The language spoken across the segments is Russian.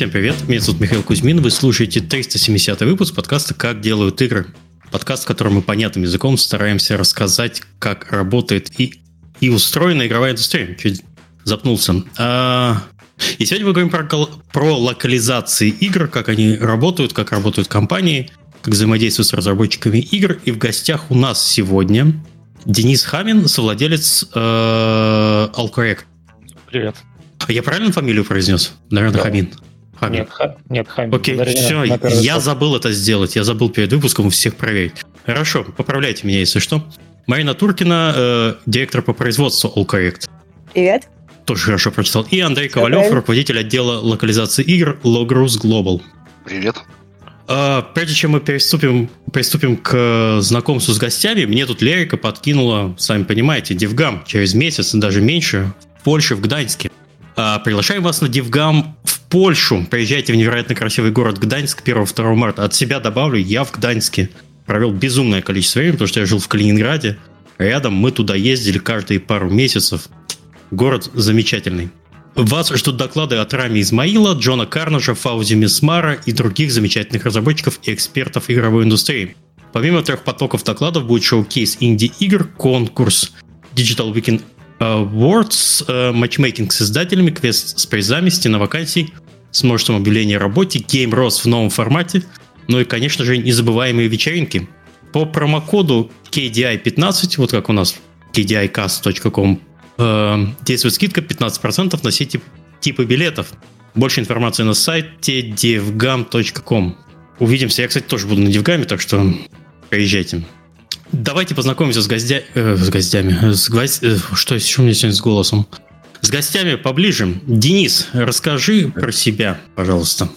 Всем привет, меня зовут Михаил Кузьмин, вы слушаете 370 выпуск подкаста «Как делают игры». Подкаст, в котором мы понятным языком стараемся рассказать, как работает и, и устроена игровая индустрия. Чуть запнулся. А, и сегодня мы говорим про, про локализации игр, как они работают, как работают компании, как взаимодействуют с разработчиками игр. И в гостях у нас сегодня Денис Хамин, совладелец э, Alcorrect. Привет. Я правильно фамилию произнес? Наверное, да. Хамин. Хамин. Нет, ха, нет Хамин. Окей, Ударение все, я шаг. забыл это сделать. Я забыл перед выпуском всех проверить. Хорошо, поправляйте меня, если что. Марина Туркина, э, директор по производству All Привет. Тоже хорошо прочитал. И Андрей все Ковалев, правильно. руководитель отдела локализации игр Logrus Global. Привет. А, прежде чем мы переступим, приступим к знакомству с гостями, мне тут Лерика подкинула, сами понимаете, Девгам через месяц, даже меньше, в Польше, в Гданьске. А, приглашаем вас на DevGAMM в Польшу. Приезжайте в невероятно красивый город Гданьск 1-2 марта. От себя добавлю, я в Гданьске провел безумное количество времени, потому что я жил в Калининграде. Рядом мы туда ездили каждые пару месяцев. Город замечательный. Вас ждут доклады от Рами Измаила, Джона Карнажа, Фаузи Мисмара и других замечательных разработчиков и экспертов игровой индустрии. Помимо трех потоков докладов будет showcase инди-игр, конкурс Digital Weekend Э, матчмейкинг с издателями, квест с призами, стена вакансий, с множеством объявлений о работе, Game Rose в новом формате, ну и, конечно же, незабываемые вечеринки. По промокоду KDI15, вот как у нас kdicast.com, э, действует скидка 15% на все тип, типы билетов. Больше информации на сайте devgam.com. Увидимся. Я, кстати, тоже буду на Девгаме, так что приезжайте. Давайте познакомимся с, гостя... э, с гостями. С гвоздь... э, что еще у меня сегодня с голосом? С гостями поближе. Денис, расскажи про себя, пожалуйста.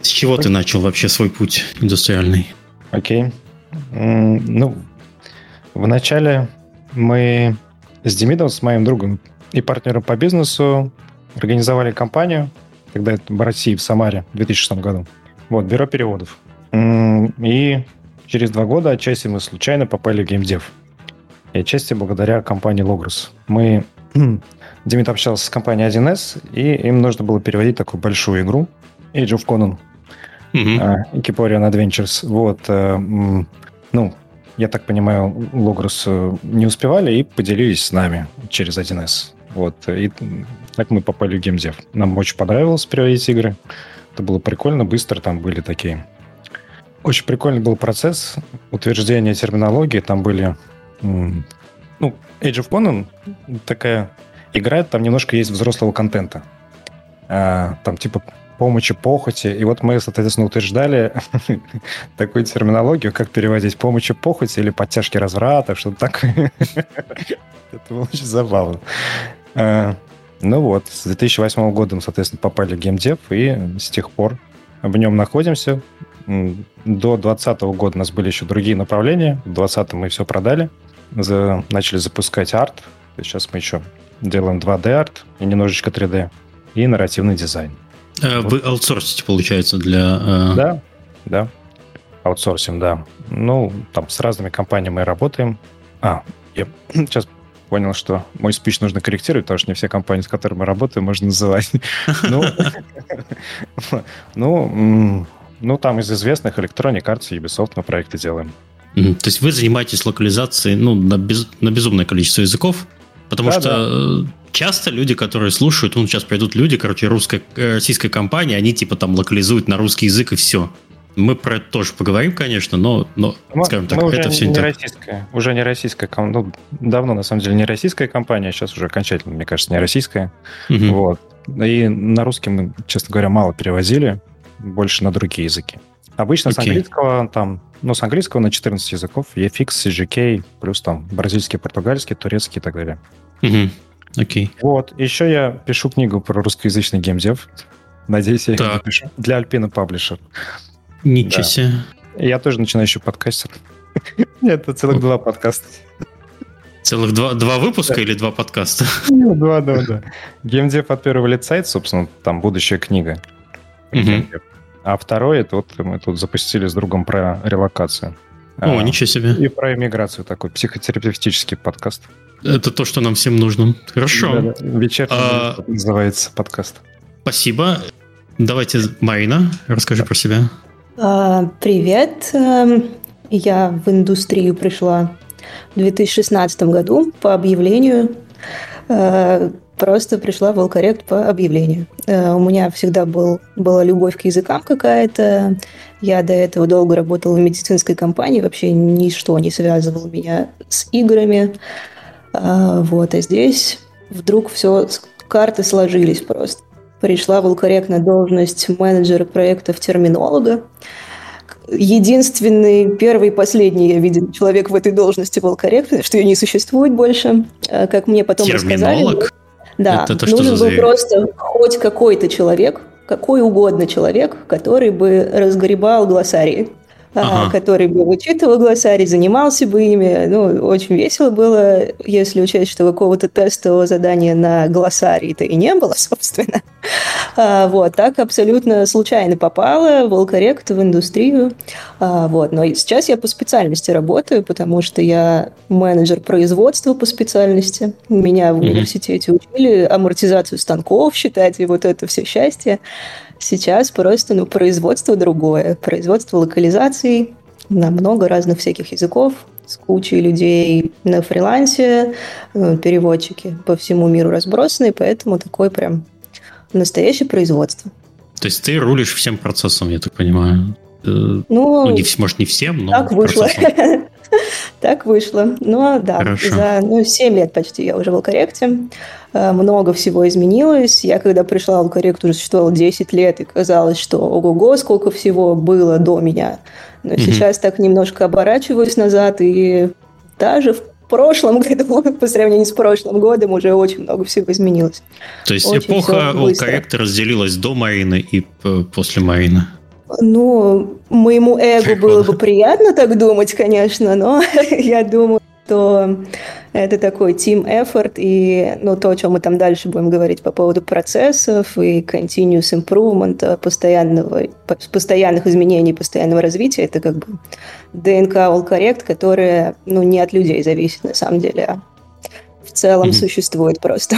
С чего ты начал вообще свой путь индустриальный? Окей. Okay. Ну, вначале мы с Демидом, с моим другом и партнером по бизнесу организовали компанию, когда это в России, в Самаре, в 2006 году. Вот, бюро переводов. И через два года отчасти мы случайно попали в геймдев. И отчасти благодаря компании Logros. Мы... Демид общался с компанией 1С, и им нужно было переводить такую большую игру Age of Conan. Mm-hmm. Equiporian Adventures. Вот. Э, ну, я так понимаю, Logros э, не успевали и поделились с нами через 1С. Вот. И так мы попали в геймдев. Нам очень понравилось переводить игры. Это было прикольно, быстро там были такие очень прикольный был процесс утверждения терминологии. Там были... Ну, Age of Conan такая игра, там немножко есть взрослого контента. А, там типа помощи, похоти. И вот мы, соответственно, утверждали такую терминологию, как переводить помощи, похоти или подтяжки разврата, что-то такое. Это было очень забавно. А, ну вот, с 2008 года мы, соответственно, попали в геймдев, и с тех пор в нем находимся. До 2020 года у нас были еще другие направления. В 2020 мы все продали. За, начали запускать арт. Сейчас мы еще делаем 2D-арт и немножечко 3D. И нарративный дизайн. Вот. Вы аутсорсите, получается, для... Э... Да, да. Аутсорсим, да. Ну, там с разными компаниями мы работаем. А, я сейчас понял, что мой спич нужно корректировать, потому что не все компании, с которыми мы работаем, можно называть. Ну, ну там из известных Electronic Arts и Ubisoft мы проекты делаем. Mm-hmm. То есть вы занимаетесь локализацией ну, на, без, на безумное количество языков? Потому да, что да. Э, часто люди, которые слушают, ну, сейчас придут люди, короче, русская, э, российская компания, они типа там локализуют на русский язык и все. Мы про это тоже поговорим, конечно, но, но мы, скажем так, мы это все не так. российская, уже не российская, ну, давно на самом деле не российская компания, сейчас уже окончательно, мне кажется, не российская. Угу. Вот. И на русский мы, честно говоря, мало перевозили больше на другие языки. Обычно okay. с английского там, ну, с английского на 14 языков, EFX, CGK, плюс там бразильский, португальский, турецкий и так далее. Окей. Okay. Вот. Еще я пишу книгу про русскоязычный геймдев. Надеюсь, я так. ее напишу. Для Альпина Паблишер. Ничего да. себе. Я тоже начинающий подкастер. Нет, это целых два подкаста. Целых два, два выпуска да. или два подкаста? Ну, два, да, да. Геймдев от первого лица, это, собственно, там будущая книга. Угу. А второй, это вот мы тут запустили с другом про релокацию. О, а, ничего себе. И про иммиграцию такой, психотерапевтический подкаст. Это то, что нам всем нужно. Хорошо. Да, да. Вечерний а... называется подкаст. Спасибо. Давайте, Марина, расскажи про себя. А, привет. Эм, я в индустрию пришла в 2016 году по объявлению. Просто пришла в Волкорект по объявлению. Э, у меня всегда был, была любовь к языкам какая-то. Я до этого долго работала в медицинской компании. Вообще ничто не связывало меня с играми. Э, вот, а здесь вдруг все, карты сложились просто. Пришла в Волкорект на должность менеджера проектов терминолога единственный, первый и последний я видел человек в этой должности был корректный, что ее не существует больше, э, как мне потом Терминолог? рассказали. Да, это, это нужен был просто хоть какой-то человек, какой угодно человек, который бы разгребал глоссарии. А, ага. который бы вычитывал глоссарий, занимался бы ими. Ну, очень весело было, если учесть, что какого-то тестового задания на глоссарий-то и не было, собственно. А, вот, так абсолютно случайно попала в Волкорект, в индустрию. А, вот, но сейчас я по специальности работаю, потому что я менеджер производства по специальности. Меня в университете учили амортизацию станков считать, и вот это все счастье. Сейчас просто ну, производство другое. Производство локализаций на много разных всяких языков, с кучей людей на фрилансе, э, переводчики по всему миру разбросаны, поэтому такое прям настоящее производство. То есть ты рулишь всем процессом, я так понимаю? Э, ну, ну не, может, не всем, но Так вышло. Так вышло. Ну, да, Хорошо. за ну, 7 лет почти я уже в Алкоректе. Э, много всего изменилось. Я когда пришла в Алкорект, уже существовала 10 лет, и казалось, что ого-го, сколько всего было до меня. Но mm сейчас так немножко оборачиваюсь назад, и даже в прошлом году, по сравнению с прошлым годом, уже очень много всего изменилось. То есть очень эпоха Алкоректа разделилась до Марины и после Марины? Ну, моему эго было бы приятно так думать, конечно, но я думаю, что это такой team effort, и ну, то, о чем мы там дальше будем говорить по поводу процессов и continuous improvement, постоянного, постоянных изменений, постоянного развития, это как бы ДНК All Correct, которая ну, не от людей зависит на самом деле, а в целом mm-hmm. существует просто.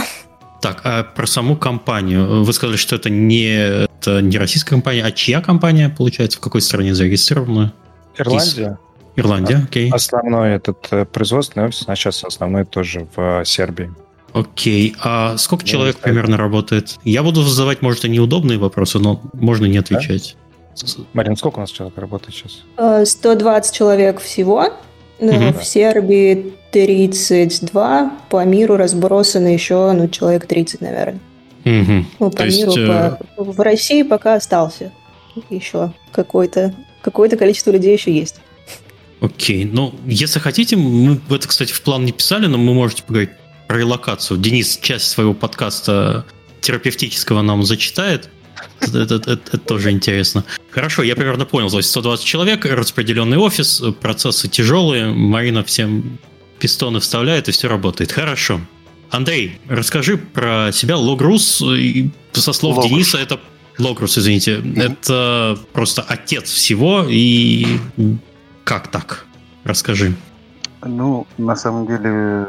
Так, а про саму компанию. Вы сказали, что это не, это не российская компания, а чья компания, получается, в какой стране зарегистрирована? Ирландия. Ирландия, окей. Основной этот э, производственный офис, а сейчас основной тоже в э, Сербии. Окей. А сколько человек не примерно работает? Я буду задавать, может, и неудобные вопросы, но можно не отвечать. Да? Марин, сколько у нас человек работает сейчас? 120 э, человек всего. Угу. В Сербии 32, по миру разбросано еще ну, человек 30, наверное. Угу. Ну, по То миру, есть, по... в России пока остался еще какое-то какое количество людей еще есть. Окей, ну, если хотите, мы это, кстати, в план не писали, но мы можете поговорить про релокацию. Денис часть своего подкаста терапевтического нам зачитает. Это, это, это, это тоже интересно. Хорошо, я примерно понял. То есть 120 человек, распределенный офис, процессы тяжелые, Марина всем пистоны вставляет, и все работает. Хорошо. Андрей, расскажи про себя. Логрус, со слов Логрус. Дениса, это Логрус, извините, mm-hmm. это просто отец всего, и как так? Расскажи. Ну, на самом деле,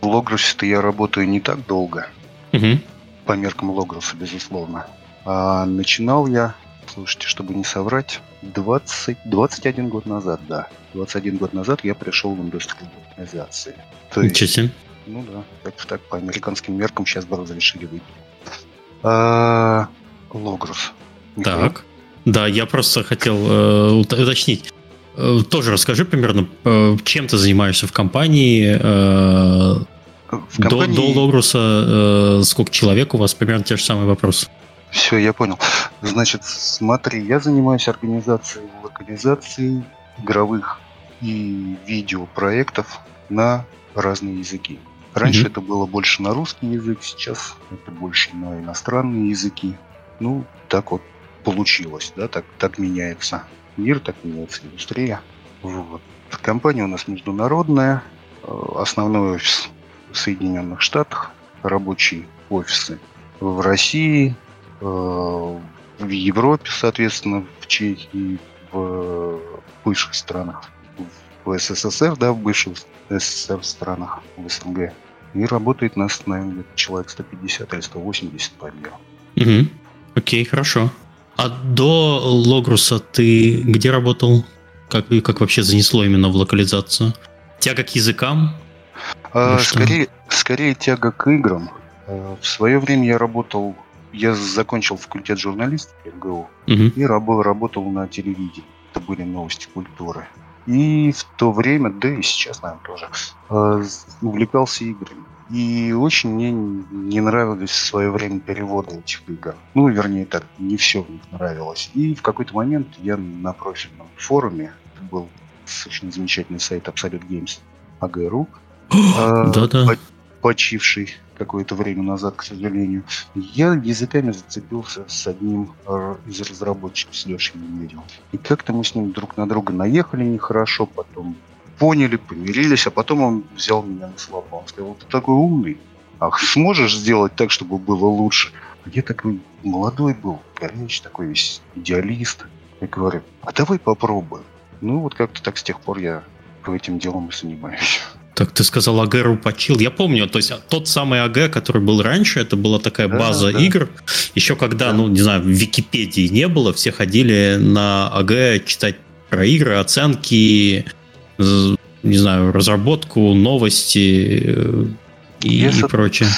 в Логрусе-то я работаю не так долго. Угу. По меркам Логруса, безусловно. А начинал я, слушайте, чтобы не соврать, 20, 21 год назад, да. 21 год назад я пришел в индустрию организации. То Ничего себе. Ну да, так, так по американским меркам сейчас бы разрешили выйти. А, Логрус. Так. Да, я просто хотел э, уточнить. Э, тоже расскажи примерно, э, чем ты занимаешься в компании, э, в компании... До, до Логруса сколько человек у вас? Примерно те же самые вопросы. Все, я понял. Значит, смотри, я занимаюсь организацией локализации игровых и видеопроектов на разные языки. Раньше mm-hmm. это было больше на русский язык, сейчас это больше на иностранные языки. Ну, так вот получилось, да, так, так меняется мир, так меняется индустрия. Вот. Компания у нас международная, э, основной офис в Соединенных Штатах, рабочие офисы в России, в Европе, соответственно, в Чехии, в бывших странах, в СССР, да, в бывших СССР странах, в СНГ. И работает нас, наверное, человек 150 или 180 по миру. Угу. Окей, хорошо. А до Логруса ты где работал? Как, как вообще занесло именно в локализацию? Тяга к языкам? А, скорее, скорее тяга к играм. А, в свое время я работал, я закончил факультет журналистики МГУ угу. и работал, работал на телевидении. Это были новости культуры. И в то время, да и сейчас, наверное, тоже, а, увлекался играми. И очень мне не нравились в свое время переводы этих игр. Ну, вернее, так, не все в них нравилось. И в какой-то момент я на профильном форуме, это был очень замечательный сайт Absolute Games, АГРУ, да-да. Почивший какое-то время назад, к сожалению, я языками зацепился с одним из разработчиков, с Лешей Медведевым. И как-то мы с ним друг на друга наехали нехорошо, потом поняли, помирились, а потом он взял меня на слова. Он сказал, ты такой умный, ах, сможешь сделать так, чтобы было лучше? А я такой молодой был, горячий, такой весь идеалист. Я говорю, а давай попробуем. Ну, вот как-то так с тех пор я этим делом и занимаюсь. Так ты сказал, АГ почил. Я помню, то есть тот самый АГ, который был раньше, это была такая база да. игр. Еще когда, да. ну, не знаю, в Википедии не было, все ходили на АГ читать про игры, оценки, не знаю, разработку, новости э, и, и прочее.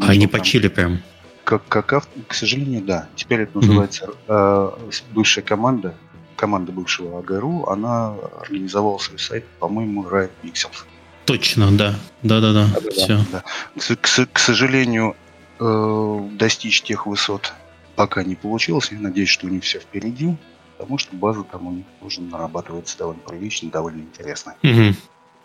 Они почили прям. Как, как автор, к сожалению, да. Теперь это называется mm-hmm. э, бывшая команда, команда бывшего АГРУ, она организовала свой сайт, по-моему, Riot Pixels. Точно, да. Да-да-да. Все. Да. К, к, к сожалению, э, достичь тех высот пока не получилось. Я надеюсь, что у них все впереди потому что база там у них уже нарабатывается довольно прилично, довольно интересно. Угу.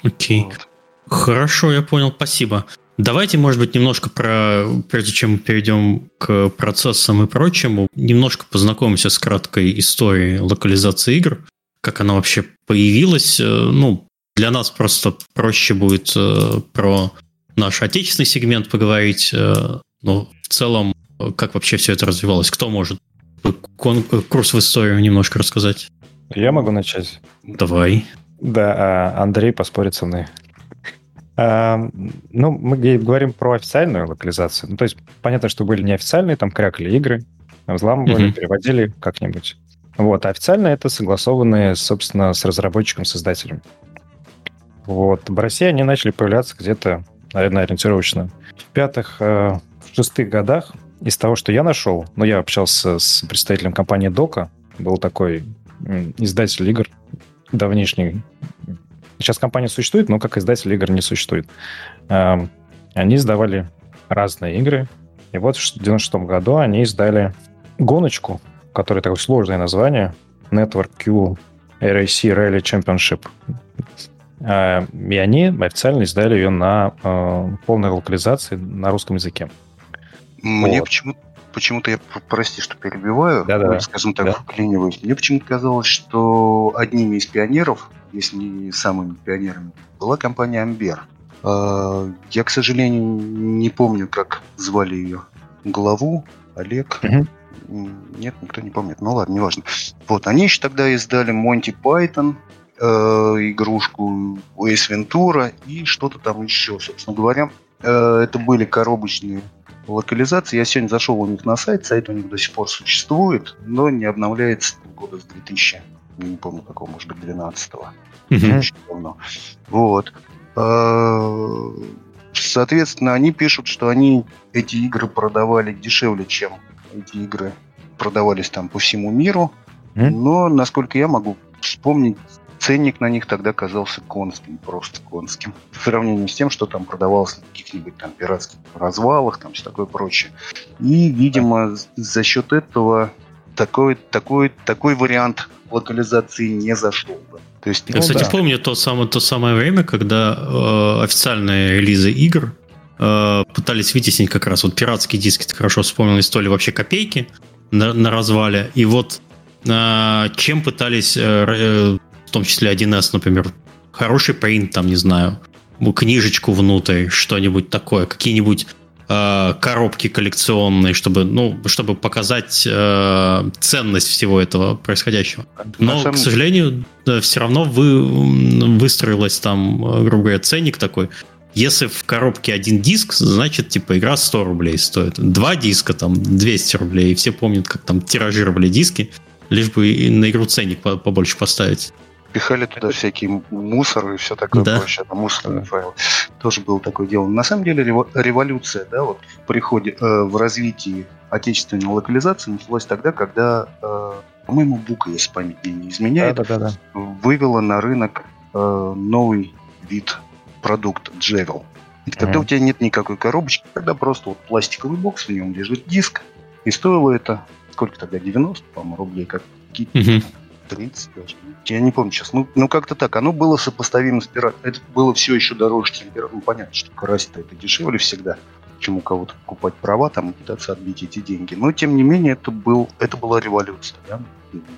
Окей. Вот. Хорошо, я понял, спасибо. Давайте, может быть, немножко про, прежде чем мы перейдем к процессам и прочему, немножко познакомимся с краткой историей локализации игр, как она вообще появилась. Э, ну, для нас просто проще будет э, про наш отечественный сегмент поговорить, э, но в целом, как вообще все это развивалось, кто может курс в историю немножко рассказать? Я могу начать. Давай. Да, а Андрей поспорит со мной. А, ну, мы говорим про официальную локализацию. Ну, то есть, понятно, что были неофициальные, там крякали игры, взламывали, mm-hmm. переводили как-нибудь. Вот, а официально это согласованные, собственно, с разработчиком-создателем. Вот, в России они начали появляться где-то, наверное, ориентировочно в пятых, э, в шестых годах из того, что я нашел, ну, я общался с представителем компании Дока, был такой издатель игр давнишний. Сейчас компания существует, но как издатель игр не существует. Они издавали разные игры. И вот в 96 году они издали гоночку, которая такое сложное название, Network Q RAC Rally Championship. И они официально издали ее на э, полной локализации на русском языке. Мне вот. почему-то почему-то я, прости, что перебиваю, да, да, скажем так, да. вклиниваюсь. Мне почему-то казалось, что одними из пионеров, если не самыми пионерами, была компания Амбер. А, я, к сожалению, не помню, как звали ее главу, Олег. Угу. Нет, никто не помнит. Ну ладно, неважно. Вот, они еще тогда издали Монти Пайтон, э, игрушку Уэйс Вентура и что-то там еще, собственно говоря. Э, это были коробочные локализации. Я сегодня зашел у них на сайт, сайт у них до сих пор существует, но не обновляется года с 2000, не помню какого, может быть, 12-го. Очень давно. Вот. А, соответственно, они пишут, что они эти игры продавали дешевле, чем эти игры продавались там по всему миру. Но, насколько я могу вспомнить, ценник на них тогда казался конским, просто конским. В сравнении с тем, что там продавалось на каких-нибудь там пиратских развалах, там все такое прочее. И, видимо, за счет этого такой, такой, такой вариант локализации не зашел бы. То есть, Я, ну, кстати, да. помню то самое, то самое время, когда э, официальные релизы игр э, пытались вытеснить как раз вот пиратские диски, ты хорошо вспомнил, стоили вообще копейки на, на развале. И вот э, чем пытались э, э в том числе 1С, например, хороший принт, там, не знаю, книжечку внутрь, что-нибудь такое, какие-нибудь э, коробки коллекционные, чтобы, ну, чтобы показать э, ценность всего этого происходящего. Но, самом... к сожалению, да, все равно вы, выстроилась там, грубо говоря, ценник такой. если в коробке один диск, значит, типа, игра 100 рублей стоит. Два диска, там, 200 рублей. И все помнят, как там тиражировали диски, лишь бы на игру ценник побольше поставить. Пихали туда всякие мусор и все такое да. прочее, там мусорные файлы. Тоже было такое дело. На самом деле революция, да, вот в приходе, э, в развитии отечественной локализации началась тогда, когда, э, по-моему, Бука, если память не изменяет, да, да, да, да. вывела на рынок э, новый вид продукт Джевел. И когда mm-hmm. у тебя нет никакой коробочки, когда просто вот пластиковый бокс, в нем лежит диск, и стоило это, сколько тогда, 90, по-моему, рублей, как mm-hmm. 30 даже. Я не помню сейчас. Ну, ну как-то так. Оно было сопоставимо с пиратом. Это было все еще дороже, чем пират. Ну, понятно, что карась-то это дешевле всегда, чем у кого-то покупать права там и пытаться отбить эти деньги. Но, тем не менее, это, был, это была революция да,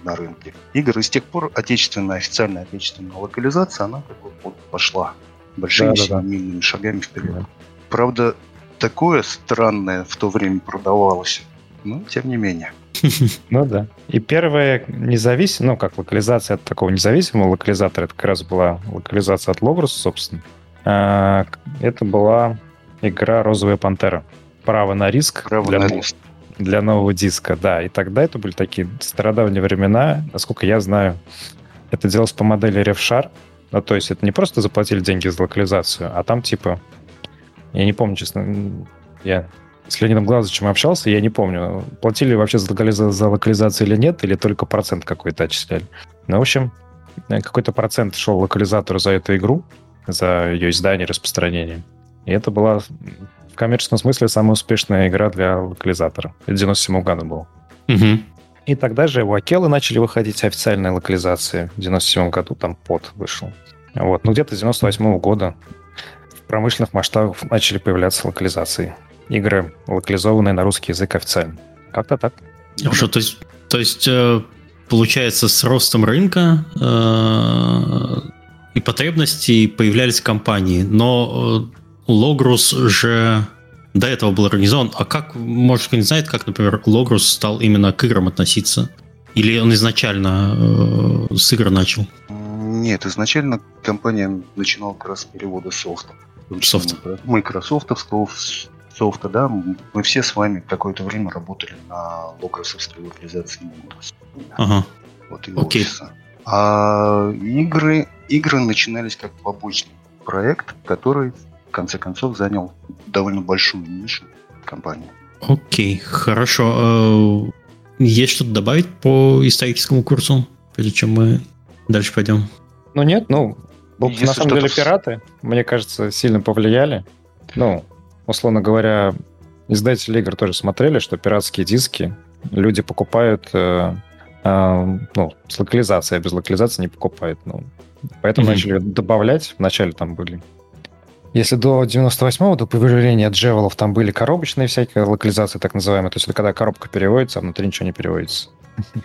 на рынке игр. И с тех пор отечественная, официальная отечественная локализация, она как бы вот пошла большими да, да, да. шагами вперед. Да. Правда, такое странное в то время продавалось, но тем не менее. Ну да. И первая независимая, ну как локализация от такого независимого локализатора, это как раз была локализация от Logos, собственно. А, это была игра «Розовая пантера». Право на риск. Право для, на риск. Для нового диска, да. И тогда это были такие стародавние времена. Насколько я знаю, это делалось по модели RevShar. Ну, то есть это не просто заплатили деньги за локализацию, а там типа... Я не помню, честно, я с Леонидом Глазовичем общался, я не помню, платили вообще за, локализацию, за локализацию или нет, или только процент какой-то отчисляли. Ну, в общем, какой-то процент шел локализатору за эту игру, за ее издание, распространение. И это была в коммерческом смысле самая успешная игра для локализатора. Это 97 года был. Угу. И тогда же у Акелы начали выходить официальные локализации. В 97 году там под вышел. Вот. Ну, где-то с 98 года в промышленных масштабах начали появляться локализации. Игры, локализованные на русский язык официально. Как-то так. Хорошо, то есть, то есть э, получается, с ростом рынка э, и потребностей появлялись компании, но э, Logrus же до этого был организован. А как, может, кто не знает, как, например, Logrus стал именно к играм относиться? Или он изначально э, с игр начал? Нет, изначально компания начинала как раз с перевода софта. Софта. Майкрософтовского софта, да. Мы все с вами какое-то время работали на логросовской локализации Windows. Ага. Вот и Окей. Офиса. А игры, игры начинались как побочный проект, который в конце концов занял довольно большую нишу компании. Окей, хорошо. Э, есть что-то добавить по историческому курсу, прежде чем мы дальше пойдем? Ну нет, ну, Если на самом деле пираты, мне кажется, сильно повлияли. Ну, условно говоря, издатели игр тоже смотрели, что пиратские диски люди покупают, э, э, ну, с локализацией, а без локализации не покупают. Ну, поэтому mm-hmm. начали добавлять. Вначале там были если до 98-го, до появления джевелов, там были коробочные всякие локализации, так называемые, то есть это когда коробка переводится, а внутри ничего не переводится.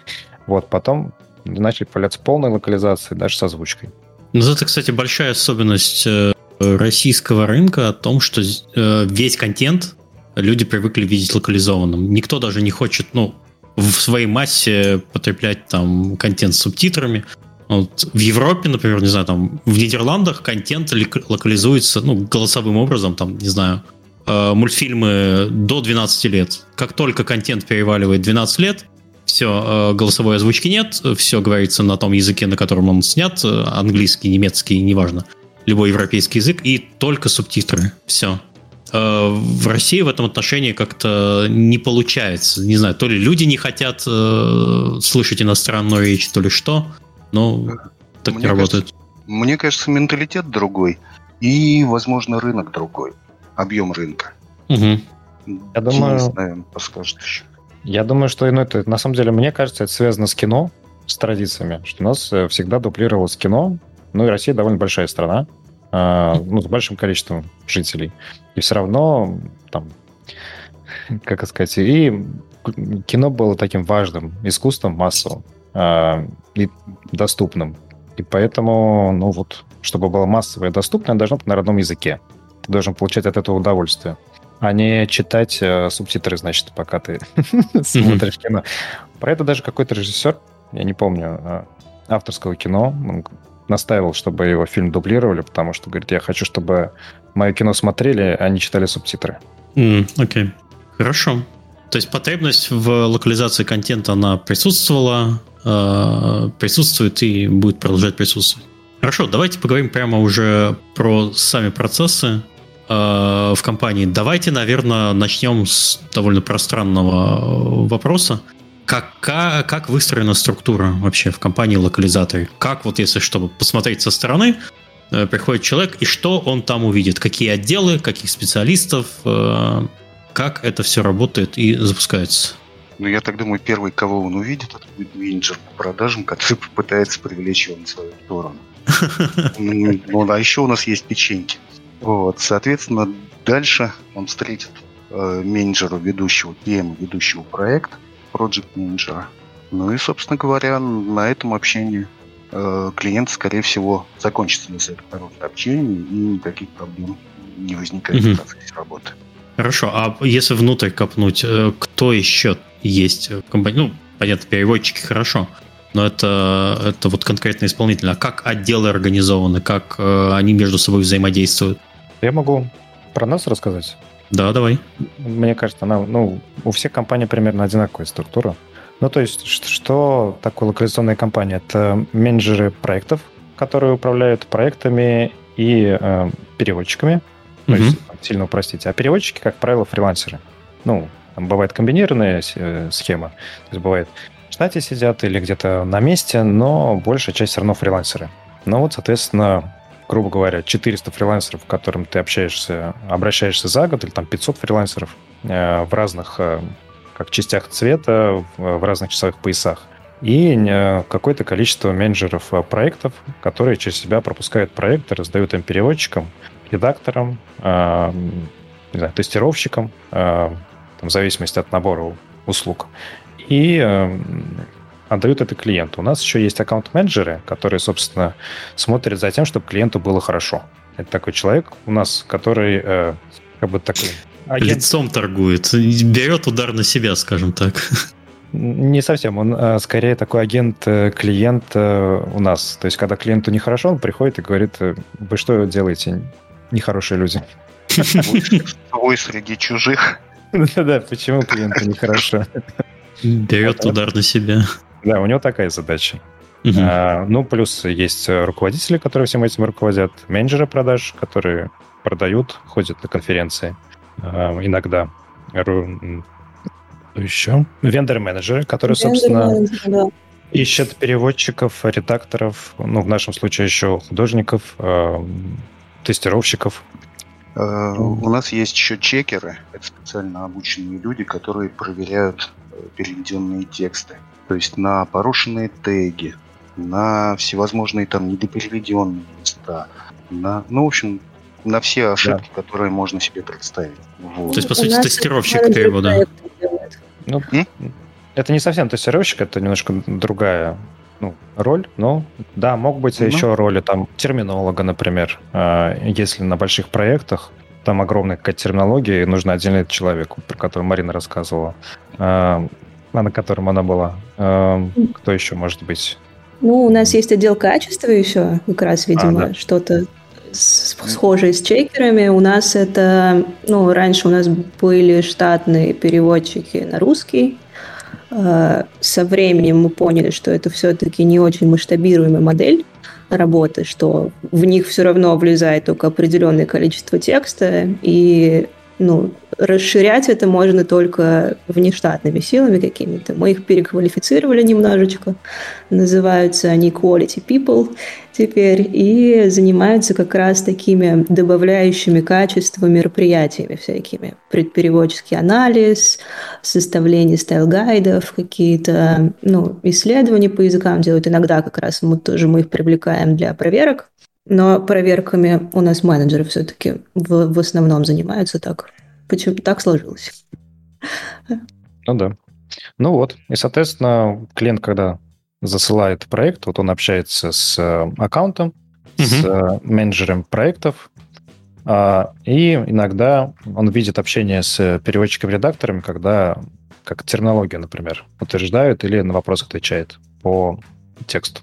Вот, потом начали появляться полные локализации, даже с озвучкой. Ну, это, кстати, большая особенность э, российского рынка о том, что э, весь контент люди привыкли видеть локализованным. Никто даже не хочет, ну, в своей массе потреблять там контент с субтитрами. Вот в Европе, например, не знаю, там в Нидерландах контент локализуется ну, голосовым образом, там, не знаю, э, мультфильмы до 12 лет. Как только контент переваливает 12 лет, все, э, голосовой озвучки нет, все говорится на том языке, на котором он снят, э, английский, немецкий, неважно, любой европейский язык, и только субтитры. Все. Э, в России в этом отношении как-то не получается. Не знаю, то ли люди не хотят э, слышать иностранную речь, то ли что. Но так мне не работает. Кажется, мне кажется, менталитет другой. И, возможно, рынок другой. Объем рынка. Угу. Я думаю... Наверное, подскажет еще. Я думаю, что ну, это, на самом деле, мне кажется, это связано с кино, с традициями, что у нас э, всегда дублировалось кино. Ну и Россия довольно большая страна, э, ну, с большим количеством жителей. И все равно, там, как сказать, и кино было таким важным искусством массовым. А, и доступным. И поэтому, ну вот, чтобы было массовое и доступное, должно быть на родном языке. Ты должен получать от этого удовольствие. А не читать э, субтитры, значит, пока ты смотришь кино. Про это даже какой-то режиссер, я не помню, э, авторского кино, он настаивал, чтобы его фильм дублировали, потому что, говорит, я хочу, чтобы мое кино смотрели, а не читали субтитры. Mm, окей. Okay. Хорошо. То есть потребность в локализации контента, она присутствовала, э, присутствует и будет продолжать присутствовать. Хорошо, давайте поговорим прямо уже про сами процессы э, в компании. Давайте, наверное, начнем с довольно пространного вопроса. Как, как, как выстроена структура вообще в компании локализаторы? Как вот если чтобы посмотреть со стороны, э, приходит человек, и что он там увидит? Какие отделы, каких специалистов, э, как это все работает и запускается? Ну, я так думаю, первый, кого он увидит, это будет менеджер по продажам, который попытается привлечь его на свою сторону. Ну, ну, а еще у нас есть печеньки. Вот, соответственно, дальше он встретит э, менеджера ведущего, PM ведущего проекта, project менеджера. Ну и, собственно говоря, на этом общении э, клиент, скорее всего, закончится на это короткое общение и никаких проблем не возникает в процессе работы. Хорошо, а если внутрь копнуть, э, кто еще есть в компании? Ну, понятно, переводчики хорошо, но это, это вот конкретно исполнитель. А как отделы организованы, как э, они между собой взаимодействуют? Я могу про нас рассказать. Да, давай. Мне кажется, она, ну, у всех компаний примерно одинаковая структура. Ну, то есть, что, такое локализационная компания? Это менеджеры проектов, которые управляют проектами и э, переводчиками. Ну, mm-hmm. сильно упростить. А переводчики, как правило, фрилансеры. Ну, там бывает комбинированная э, схема. То есть бывает в штате сидят или где-то на месте, но большая часть все равно фрилансеры. Ну вот, соответственно, грубо говоря, 400 фрилансеров, к которым ты общаешься, обращаешься за год, или там 500 фрилансеров э, в разных э, как частях цвета, в, в разных часовых поясах. И э, какое-то количество менеджеров э, проектов, которые через себя пропускают проекты, раздают им переводчикам, редакторам, э, не знаю, тестировщикам, э, там, в зависимости от набора услуг. И э, отдают это клиенту. У нас еще есть аккаунт-менеджеры, которые, собственно, смотрят за тем, чтобы клиенту было хорошо. Это такой человек у нас, который э, как бы такой... Агент... Лицом торгует, берет удар на себя, скажем так. Не совсем. Он э, скорее такой агент-клиент э, э, у нас. То есть, когда клиенту нехорошо, он приходит и говорит, вы что делаете, нехорошие люди? Свой среди чужих. Да-да, почему клиенту нехорошо? Берет удар на себя. Да, у него такая задача. Угу. А, ну, плюс есть руководители, которые всем этим руководят, менеджеры продаж, которые продают, ходят на конференции а, иногда. Еще вендор-менеджеры, которые, собственно, да. ищут переводчиков, редакторов, ну, в нашем случае еще художников, э, тестировщиков. У нас есть еще чекеры, это специально обученные люди, которые проверяют переведенные тексты. То есть на порушенные теги, на всевозможные там недопереведенные места, на, ну, в общем, на все ошибки, да. которые можно себе представить. Вот. То есть, по сути, тестировщик перевода. Ну, это не совсем тестировщик, это немножко другая ну, роль, но да, мог быть mm еще роли там терминолога, например, а, если на больших проектах там огромная какая-то терминология, и нужно отдельный человек, про который Марина рассказывала, а на котором она была. А, кто еще может быть? Ну, у нас есть отдел качества еще, как раз, видимо, а, да. что-то схожее с чекерами. У нас это, ну, раньше у нас были штатные переводчики на русский. А, со временем мы поняли, что это все-таки не очень масштабируемая модель работы, что в них все равно влезает только определенное количество текста, и ну, расширять это можно только внештатными силами какими-то. Мы их переквалифицировали немножечко. Называются они Quality People теперь и занимаются как раз такими добавляющими качество мероприятиями всякими. Предпереводческий анализ, составление style guide ов, какие-то ну, исследования по языкам делают. Иногда как раз мы тоже мы их привлекаем для проверок но проверками у нас менеджеры все-таки в, в основном занимаются так. Почему так сложилось? Ну да. Ну вот. И, соответственно, клиент, когда засылает проект, вот он общается с э, аккаунтом, угу. с э, менеджером проектов, а, и иногда он видит общение с переводчиками-редакторами, когда как терминология, например, утверждают или на вопрос отвечает по тексту.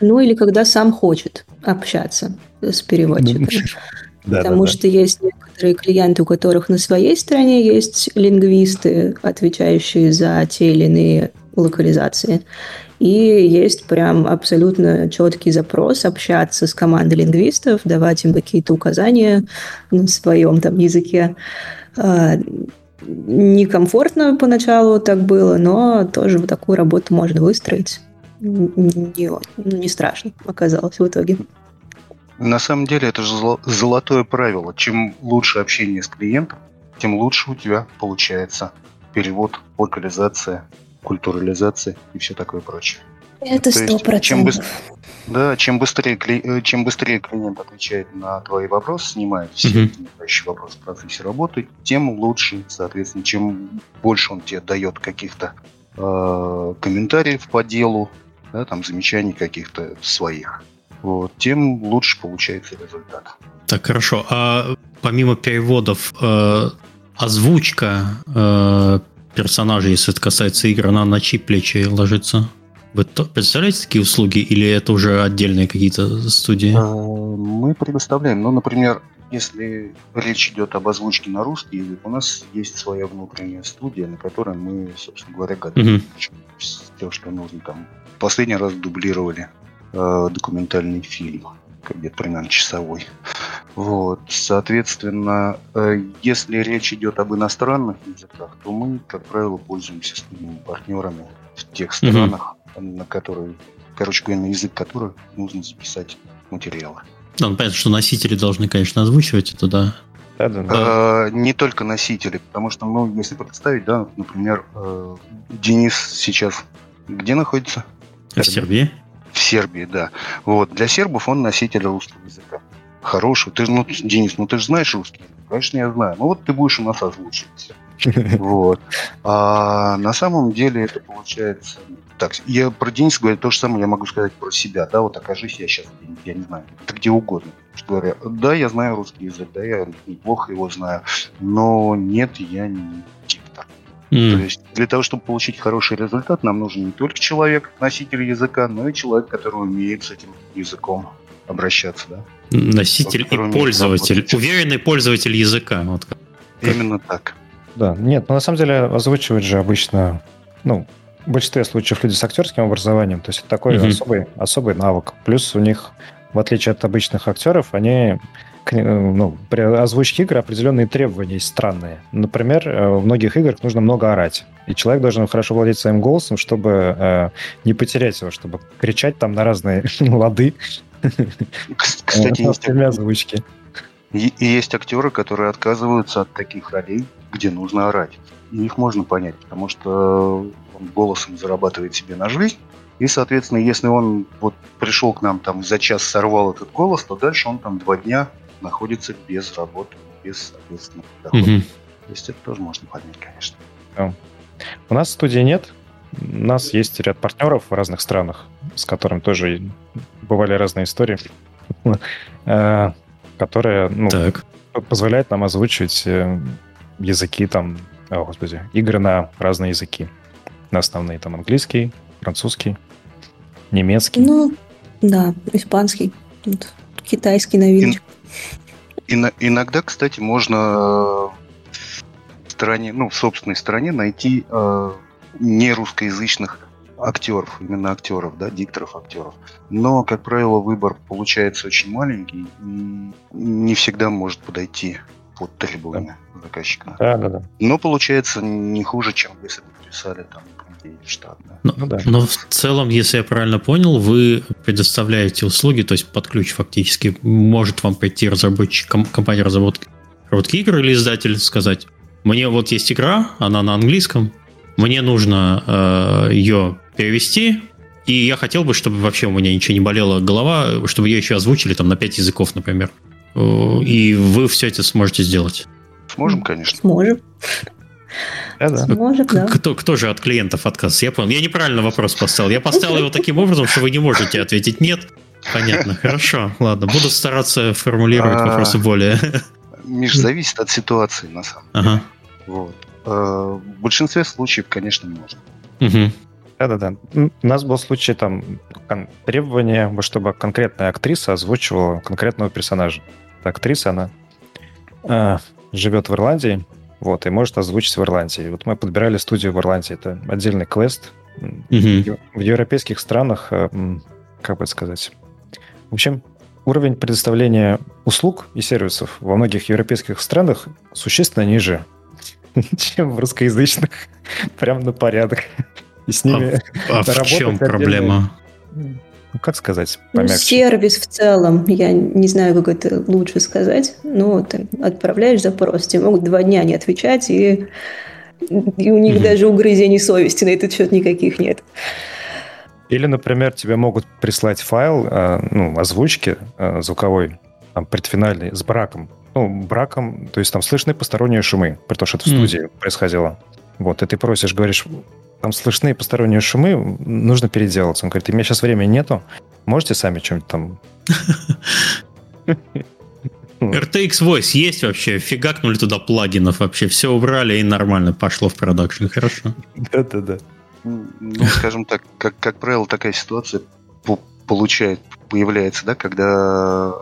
Ну или когда сам хочет общаться с переводчиком. Да, Потому да, что да. есть некоторые клиенты, у которых на своей стороне есть лингвисты, отвечающие за те или иные локализации. И есть прям абсолютно четкий запрос общаться с командой лингвистов, давать им какие-то указания на своем там языке. А, некомфортно поначалу так было, но тоже вот такую работу можно выстроить. Не, не страшно оказалось в итоге. На самом деле это же золотое правило. Чем лучше общение с клиентом, тем лучше у тебя получается перевод, локализация, культурализация и все такое прочее. Это сто процентов. Да, чем быстрее, э, чем быстрее клиент отвечает на твои вопросы, снимает все возникающие uh вопросы в процессе работы, тем лучше, соответственно, чем больше он тебе дает каких-то э, комментариев по делу, да, там замечаний каких-то своих, вот, тем лучше получается результат. Так, хорошо. А помимо переводов, э, озвучка э, персонажей, если это касается игр, она на чьи плечи ложится? Вы представляете такие услуги или это уже отдельные какие-то студии? А, мы предоставляем. Ну, например, если речь идет об озвучке на русский язык, у нас есть своя внутренняя студия, на которой мы, собственно говоря, готовим угу. все, что нужно. Там последний раз дублировали э, документальный фильм, где-то примерно часовой. Вот, соответственно, э, если речь идет об иностранных языках, то мы, как правило, пользуемся с партнерами в тех странах, на который, короче говоря, на язык которого нужно записать материалы. Да, ну, понятно, что носители должны, конечно, озвучивать это, да. Да, да, да. А, не только носители, потому что, ну, если представить, да, например, э, Денис сейчас где находится? В Сербии. В Сербии, да. Вот, для сербов он носитель русского языка. Хороший. Ты, ну, Денис, ну ты же знаешь русский язык? Конечно, я знаю. Ну вот ты будешь у нас озвучивать. Вот. А на самом деле это получается так. Я про Дениса говорю то же самое, я могу сказать про себя. Да, вот окажись я сейчас, я не знаю, это где угодно. Что говоря, да, я знаю русский язык, да, я неплохо его знаю, но нет, я не. Mm. То есть для того, чтобы получить хороший результат, нам нужен не только человек, носитель языка, но и человек, который умеет с этим языком обращаться, да. Носитель и пользователь, работать. уверенный пользователь языка. Вот как. Именно так. Да, нет, но на самом деле озвучивать же обычно, ну, в большинстве случаев люди с актерским образованием, то есть это такой mm-hmm. особый, особый навык. Плюс у них, в отличие от обычных актеров, они ну, при озвучке игр определенные требования есть странные. Например, э, в многих играх нужно много орать. И человек должен хорошо владеть своим голосом, чтобы э, не потерять его, чтобы кричать там на разные лады. Кстати, есть озвучки. Есть актеры, которые отказываются от таких ролей, где нужно орать. И их можно понять, потому что он голосом зарабатывает себе на жизнь. И, соответственно, если он вот пришел к нам там за час сорвал этот голос, то дальше он там два дня находится без работы, без, соответственно, дохода. Угу. То есть это тоже можно понять, конечно. Да. У нас студии нет. У нас есть ряд партнеров в разных странах, с которыми тоже бывали разные истории, э, которые ну, позволяют нам озвучивать э, языки там, о, господи, игры на разные языки. На основные там английский, французский, немецкий. Ну, да, испанский, китайский новиночек. И, иногда, кстати, можно в стране, ну, в собственной стране найти э, не русскоязычных актеров, именно актеров, да, дикторов актеров. Но, как правило, выбор получается очень маленький и не всегда может подойти под требования да. заказчика. Да, да, да. Но получается не хуже, чем если бы писали там штат. Да. Но, ну, да. но в целом, если я правильно понял, вы предоставляете услуги, то есть под ключ фактически может вам прийти разработчик, компания разработки, разработки игр или издатель сказать, мне вот есть игра, она на английском, мне нужно э, ее перевести, и я хотел бы, чтобы вообще у меня ничего не болела голова, чтобы ее еще озвучили там на 5 языков, например. И вы все это сможете сделать. Сможем, конечно. Сможем. Да, да. Кто, кто же от клиентов отказ? Я понял. Я неправильно вопрос поставил. Я поставил его таким образом, что вы не можете ответить нет. Понятно, хорошо. Ладно, буду стараться формулировать а, вопросы более. Миш, зависит от ситуации, на самом деле. Ага. Вот. А, в большинстве случаев, конечно, можно. Угу. Да-да-да. У нас был случай там требование, чтобы конкретная актриса озвучивала конкретного персонажа. Актриса, она э, живет в Ирландии, вот, и может озвучить в Ирландии. Вот мы подбирали студию в Ирландии. Это отдельный квест. Mm-hmm. В европейских странах, э, как бы сказать... В общем, уровень предоставления услуг и сервисов во многих европейских странах существенно ниже, чем в русскоязычных. Прям на порядок. И с ними а, а в чем проблема? Ну, как сказать ну, помягче? Ну, сервис в целом, я не знаю, как это лучше сказать. Ну, ты отправляешь запрос, тебе могут два дня не отвечать, и, и у них mm-hmm. даже угрызений совести на этот счет никаких нет. Или, например, тебе могут прислать файл, э, ну, озвучки э, звуковой, там, предфинальный, с браком. Ну, браком, то есть там слышны посторонние шумы, при том, что это в студии mm. происходило. Вот, и ты просишь, говоришь, там слышны посторонние шумы, нужно переделаться. Он говорит, у меня сейчас времени нету, можете сами что-нибудь там... RTX Voice есть вообще? Фигакнули туда плагинов вообще, все убрали и нормально пошло в продакшн, хорошо. Да-да-да. Ну, скажем так, как, как правило, такая ситуация получает, появляется, да, когда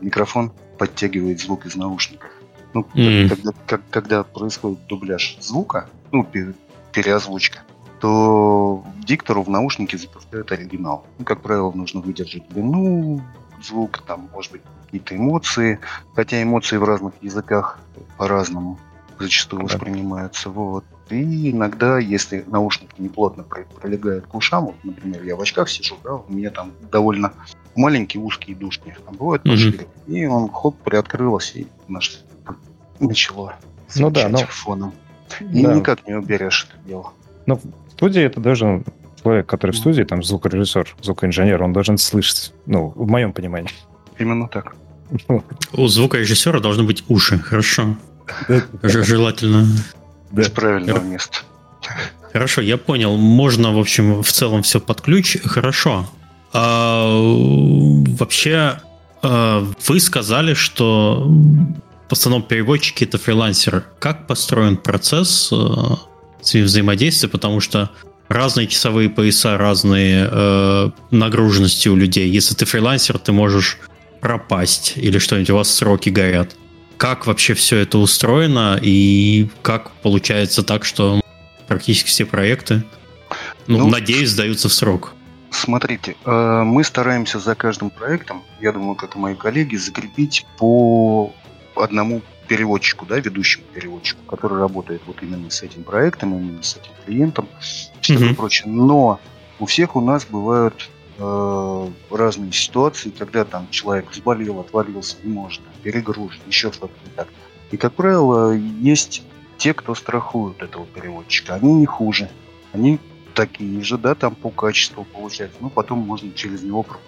микрофон подтягивает звук из наушников. Ну, mm. когда, как, когда происходит дубляж звука, ну, переозвучка, то диктору в наушнике запускают оригинал. Ну, как правило, нужно выдержать длину звука, там, может быть, какие-то эмоции, хотя эмоции в разных языках по-разному зачастую да. воспринимаются. Вот. И иногда, если наушники неплотно пролегают к ушам, вот, например, я в очках сижу, да, у меня там довольно маленькие узкие душки, а бывает пошире. Mm-hmm. И он хоп, приоткрылся, и наш начало ну да, но... фоном. И да. никак не уберешь это дело. Но в студии это должен человек, который в студии, там звукорежиссер, звукоинженер, он должен слышать, ну, в моем понимании. Именно так. У звукорежиссера должны быть уши, хорошо. Желательно. Да. Из правильного места. Хорошо, я понял. Можно, в общем, в целом все под ключ. Хорошо. А, вообще, а, вы сказали, что в основном переводчики это фрилансеры. Как построен процесс а, взаимодействия? Потому что разные часовые пояса, разные э, нагруженности у людей. Если ты фрилансер, ты можешь пропасть или что-нибудь, у вас сроки горят как вообще все это устроено и как получается так, что практически все проекты, ну, ну надеюсь, сдаются в срок. Смотрите, э, мы стараемся за каждым проектом, я думаю, как и мои коллеги, закрепить по одному переводчику, да, ведущему переводчику, который работает вот именно с этим проектом, именно с этим клиентом, все mm-hmm. прочее. Но у всех у нас бывают э, разные ситуации, когда там человек заболел, отвалился, не может, там, перегружен, еще что-то не так. И, как правило, есть те, кто страхуют этого переводчика. Они не хуже. Они такие же, да, там по качеству получается. Ну, потом можно через него как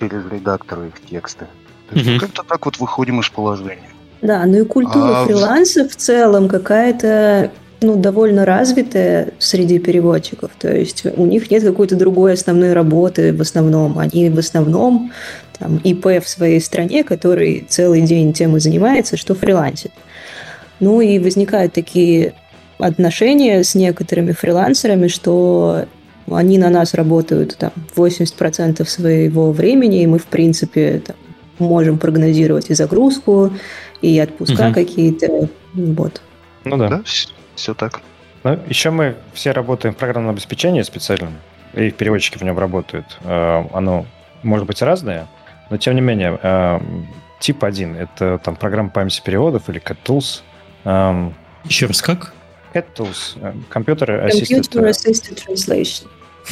через редактора их тексты. То есть mm-hmm. как-то так вот выходим из положения. Да, ну и культура а... фриланса в целом какая-то ну, довольно развитая среди переводчиков. То есть у них нет какой-то другой основной работы в основном. Они в основном там, ИП в своей стране, который целый день тем и занимается, что фрилансит. Ну и возникают такие отношения с некоторыми фрилансерами, что они на нас работают там 80% своего времени, и мы, в принципе, там, можем прогнозировать и загрузку, и отпуска угу. какие-то. Вот. Ну да. да все так. Ну, еще мы все работаем в программном обеспечении специальном, и переводчики в нем работают. Э, оно может быть разное, но тем не менее, э, тип 1 — это там программа памяти переводов или CatTools. Эм, еще раз, как? CatTools. Computer Assisted, Computer Assisted Translation.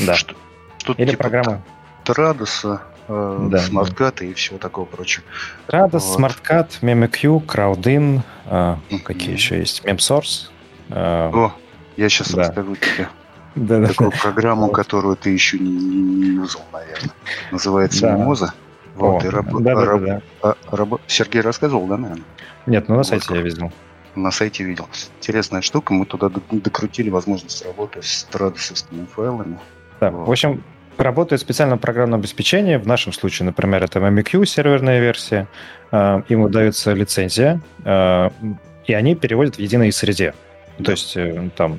Да. Что, что или типа программа... Традоса, э, да, смарткаты да. и всего такого прочего. Радос, вот. смарткат, MemeQ, Crowdin, э, mm-hmm. какие еще есть? MemSource. А, О, я сейчас да. расскажу тебе да, такую да. программу, которую ты еще не, не, не юзал, наверное. Называется да. Мимоза. Вот, О, и раб, да, да, раб, да. Раб, Сергей рассказывал, да, наверное? Нет, ну на вот. сайте я видел. На сайте видел. Интересная штука, мы туда докрутили возможность работы с традосовскими файлами. Да, вот. в общем, работает специальное программное обеспечение. В нашем случае, например, это MMQ, серверная версия. Им выдается лицензия, и они переводят в единой среде. То есть э, там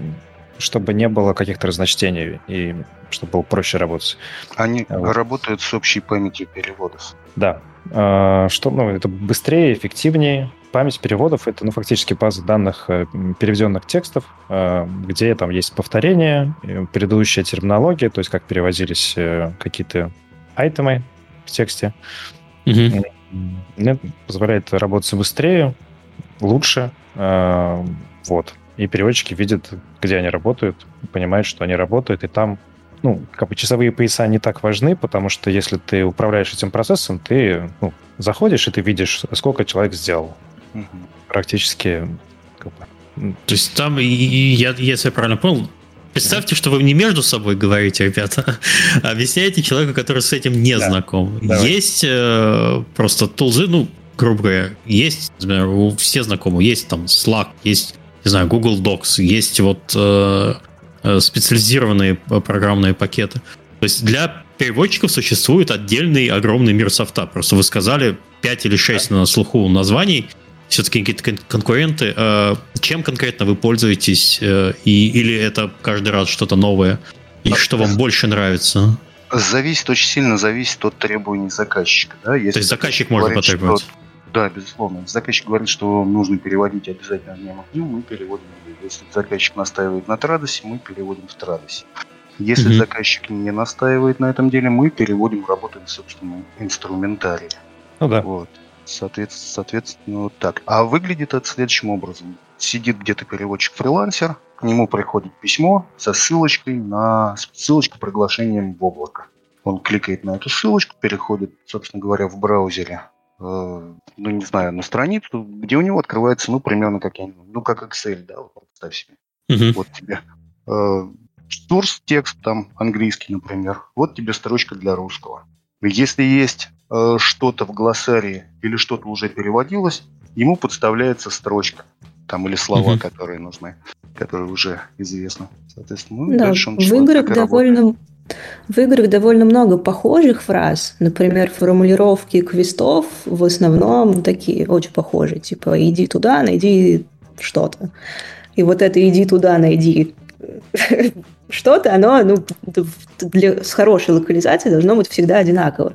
чтобы не было каких-то разночтений и чтобы было проще работать. Они вот. работают с общей памятью переводов. Да. Что, ну, это быстрее, эффективнее. Память переводов — это, ну, фактически база данных э, переведенных текстов, э, где там есть повторение, предыдущая терминология, то есть как переводились э, какие-то айтемы в тексте. Угу. Это позволяет работать быстрее, лучше. Вот. И переводчики видят, где они работают, понимают, что они работают, и там ну, как бы часовые пояса не так важны, потому что если ты управляешь этим процессом, ты ну, заходишь и ты видишь, сколько человек сделал. Угу. Практически. То есть там, и, я, если я правильно понял, представьте, что вы не между собой говорите, ребята, а объясняете человеку, который с этим не да. знаком. Давай. Есть э, просто тулзы, ну, грубо говоря, есть, например, у все знакомы, есть там Slack, есть, не знаю, Google Docs, есть вот э, Э, специализированные программные пакеты. То есть для переводчиков существует отдельный огромный мир софта. Просто вы сказали 5 или 6 на слуху названий, все-таки какие-то конкуренты. Э, чем конкретно вы пользуетесь? Э, и, или это каждый раз что-то новое? И что вам больше нравится? Зависит, очень сильно зависит от требований заказчика. Да? Если То есть заказчик может потребовать? Что, да, безусловно. Заказчик говорит, что нужно переводить обязательно днем огню, мы переводим. Если заказчик настаивает на Традосе, мы переводим в Традосе. Если mm-hmm. заказчик не настаивает на этом деле, мы переводим, работаем в собственном инструментарии. Ну да. Вот. Соответственно, соответственно, вот так. А выглядит это следующим образом. Сидит где-то переводчик-фрилансер, к нему приходит письмо со ссылочкой на ссылочку приглашением в облако. Он кликает на эту ссылочку, переходит, собственно говоря, в браузере Э, ну, не знаю, на страницу, где у него открывается, ну, примерно как, я, ну, как Excel, да, вот представь себе. Uh-huh. Вот тебе э, source текст там английский, например. Вот тебе строчка для русского. Если есть что-то в глоссарии или что-то уже переводилось, ему подставляется строчка там или слова, uh-huh. которые нужны, которые уже известны. Соответственно, ну, да, дальше он в играх довольно работает. В играх довольно много похожих фраз. Например, формулировки квестов в основном такие очень похожие. Типа «иди туда, найди что-то». И вот это «иди туда, найди что-то, оно ну, для, с хорошей локализацией должно быть всегда одинаково.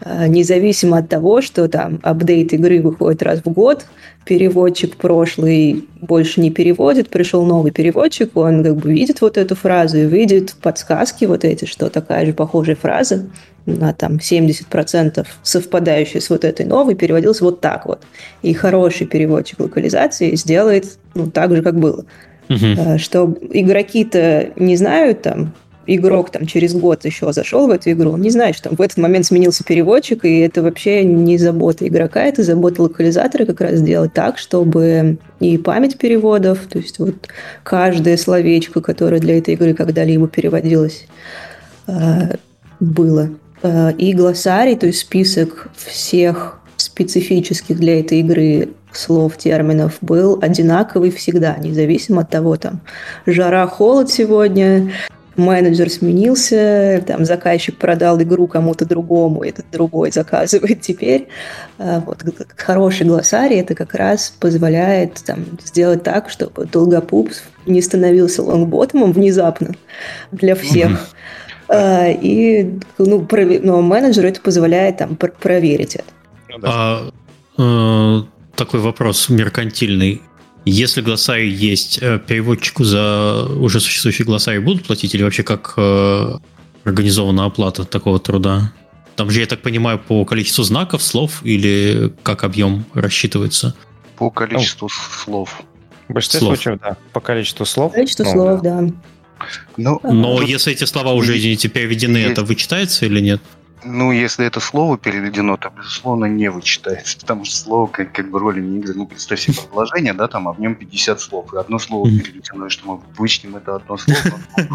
А, независимо от того, что там апдейт игры выходит раз в год, переводчик прошлый больше не переводит, пришел новый переводчик, он как бы видит вот эту фразу и видит подсказки вот эти, что такая же похожая фраза на там 70% совпадающая с вот этой новой, переводилась вот так вот. И хороший переводчик локализации сделает ну, так же, как было. Угу. Что игроки-то не знают там, игрок там через год еще зашел в эту игру, он не знает, что там в этот момент сменился переводчик, и это вообще не забота игрока, это забота локализатора как раз сделать так, чтобы и память переводов, то есть вот каждое словечко, которое для этой игры когда-либо переводилось, э, было. Э, и глоссарий, то есть список всех специфических для этой игры слов, терминов был одинаковый всегда, независимо от того, там, жара, холод сегодня, менеджер сменился, там заказчик продал игру кому-то другому, этот другой заказывает теперь. А, вот хороший глоссарий это как раз позволяет там, сделать так, чтобы долгопупс не становился лонгботомом внезапно для всех. Mm-hmm. И ну, но менеджеру это позволяет там, проверить это. А, э, такой вопрос меркантильный. Если глоссарий есть, э, переводчику за уже существующий глоссарий будут платить или вообще как э, организована оплата такого труда? Там же, я так понимаю, по количеству знаков, слов или как объем рассчитывается? По количеству oh. слов. В большинстве слов. случаев, да. По количеству слов. Количество ну, слов, да. да. Ну, Но тут... если эти слова уже, извините, переведены, есть... это вычитается или нет? Ну, если это слово переведено, то, безусловно, не вычитается, потому что слово как, как бы роли не играет. Ну, представь себе предложение, да, там, а в нем 50 слов, и одно слово переведено, и что мы вычтем это одно слово,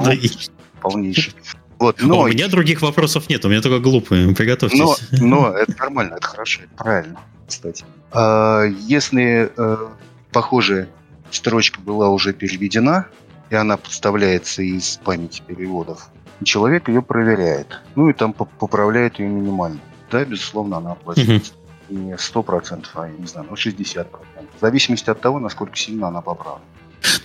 полнейший. Вот, но... У меня других вопросов нет, у меня только глупые, приготовьтесь. Но, но это нормально, это хорошо, это правильно, кстати. А, если а, похожая строчка была уже переведена, и она подставляется из памяти переводов, человек ее проверяет. Ну и там поправляет ее минимально. Да, безусловно, она оплачивается. Не 100%, а, я не знаю, ну 60%. В зависимости от того, насколько сильно она поправлена.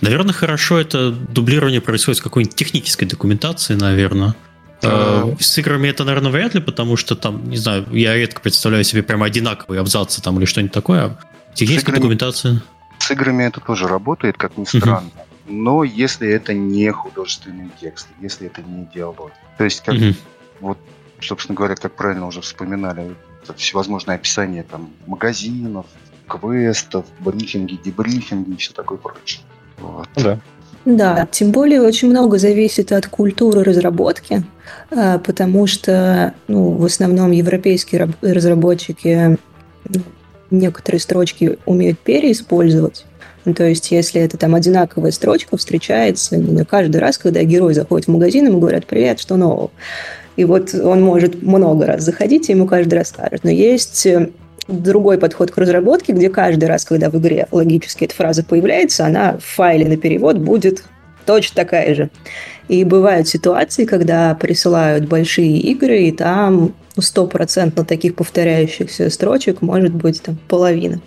Наверное, хорошо это дублирование происходит с какой-нибудь технической документацией, наверное. Uh, с играми это, наверное, вряд ли, потому что там, не знаю, я редко представляю себе прямо одинаковые абзацы там или что-нибудь такое. Техническая играми, документация. С играми это тоже работает, как ни странно. Uh-huh. Но если это не художественный текст, если это не диалог. То есть, как, uh-huh. вот, собственно говоря, как правильно уже вспоминали, всевозможные описания там магазинов, квестов, брифинги, дебрифинги и все такое прочее. Вот. Да. Да, тем более очень много зависит от культуры разработки, а, потому что ну, в основном европейские разработчики ну, некоторые строчки умеют переиспользовать. Ну, то есть, если это там одинаковая строчка встречается не каждый раз, когда герой заходит в магазин, ему говорят «Привет, что нового?». И вот он может много раз заходить, и ему каждый раз скажут. Но есть э, другой подход к разработке, где каждый раз, когда в игре логически эта фраза появляется, она в файле на перевод будет точно такая же. И бывают ситуации, когда присылают большие игры, и там стопроцентно таких повторяющихся строчек может быть там половина.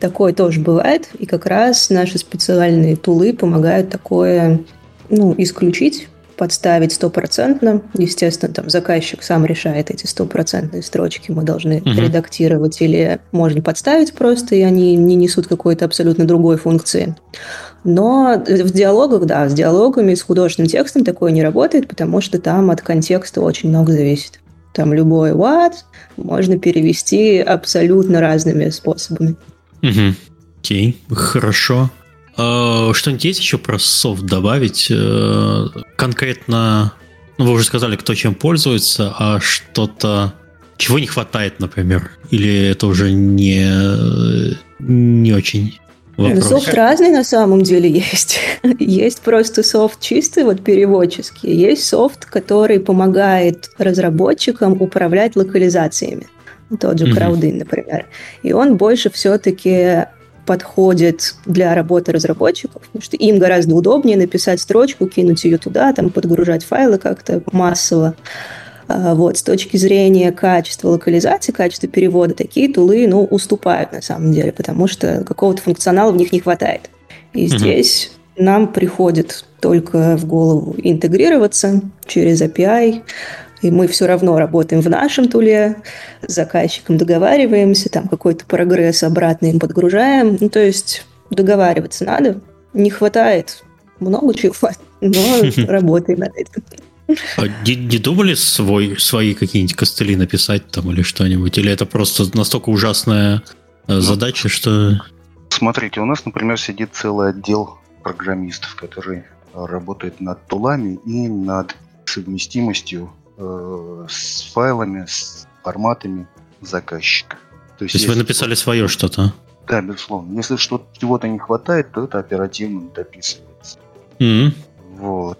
Такое тоже бывает, и как раз наши специальные тулы помогают такое ну, исключить, подставить стопроцентно. Естественно, там заказчик сам решает эти стопроцентные строчки. Мы должны угу. редактировать или можно подставить просто, и они не несут какой-то абсолютно другой функции. Но в диалогах, да, с диалогами, с художественным текстом такое не работает, потому что там от контекста очень много зависит. Там любой what можно перевести абсолютно разными способами. Угу. Окей, хорошо. А, что-нибудь есть еще про софт добавить? Э, конкретно, ну, вы уже сказали, кто чем пользуется, а что-то, чего не хватает, например? Или это уже не, не очень Вопрос. Софт разный на самом деле есть. есть просто софт чистый, вот переводческий. Есть софт, который помогает разработчикам управлять локализациями. Тот же Краудин, например. И он больше все-таки подходит для работы разработчиков, потому что им гораздо удобнее написать строчку, кинуть ее туда, там подгружать файлы как-то массово. А, вот, с точки зрения качества локализации, качества перевода, такие тулы, ну, уступают на самом деле, потому что какого-то функционала в них не хватает. И угу. здесь нам приходит только в голову интегрироваться через API, и мы все равно работаем в нашем туле, с заказчиком договариваемся, там какой-то прогресс обратно им подгружаем. Ну, то есть договариваться надо. Не хватает много чего, но работаем над этим. А не, не думали свой, свои какие-нибудь костыли написать там или что-нибудь? Или это просто настолько ужасная э, ну, задача, что... Смотрите, у нас, например, сидит целый отдел программистов, который работает над тулами и над совместимостью э, с файлами, с форматами заказчика. То есть, То есть вы написали свое что-то? Да, безусловно. Если что-то чего-то не хватает, то это оперативно дописывается. Mm-hmm. Вот.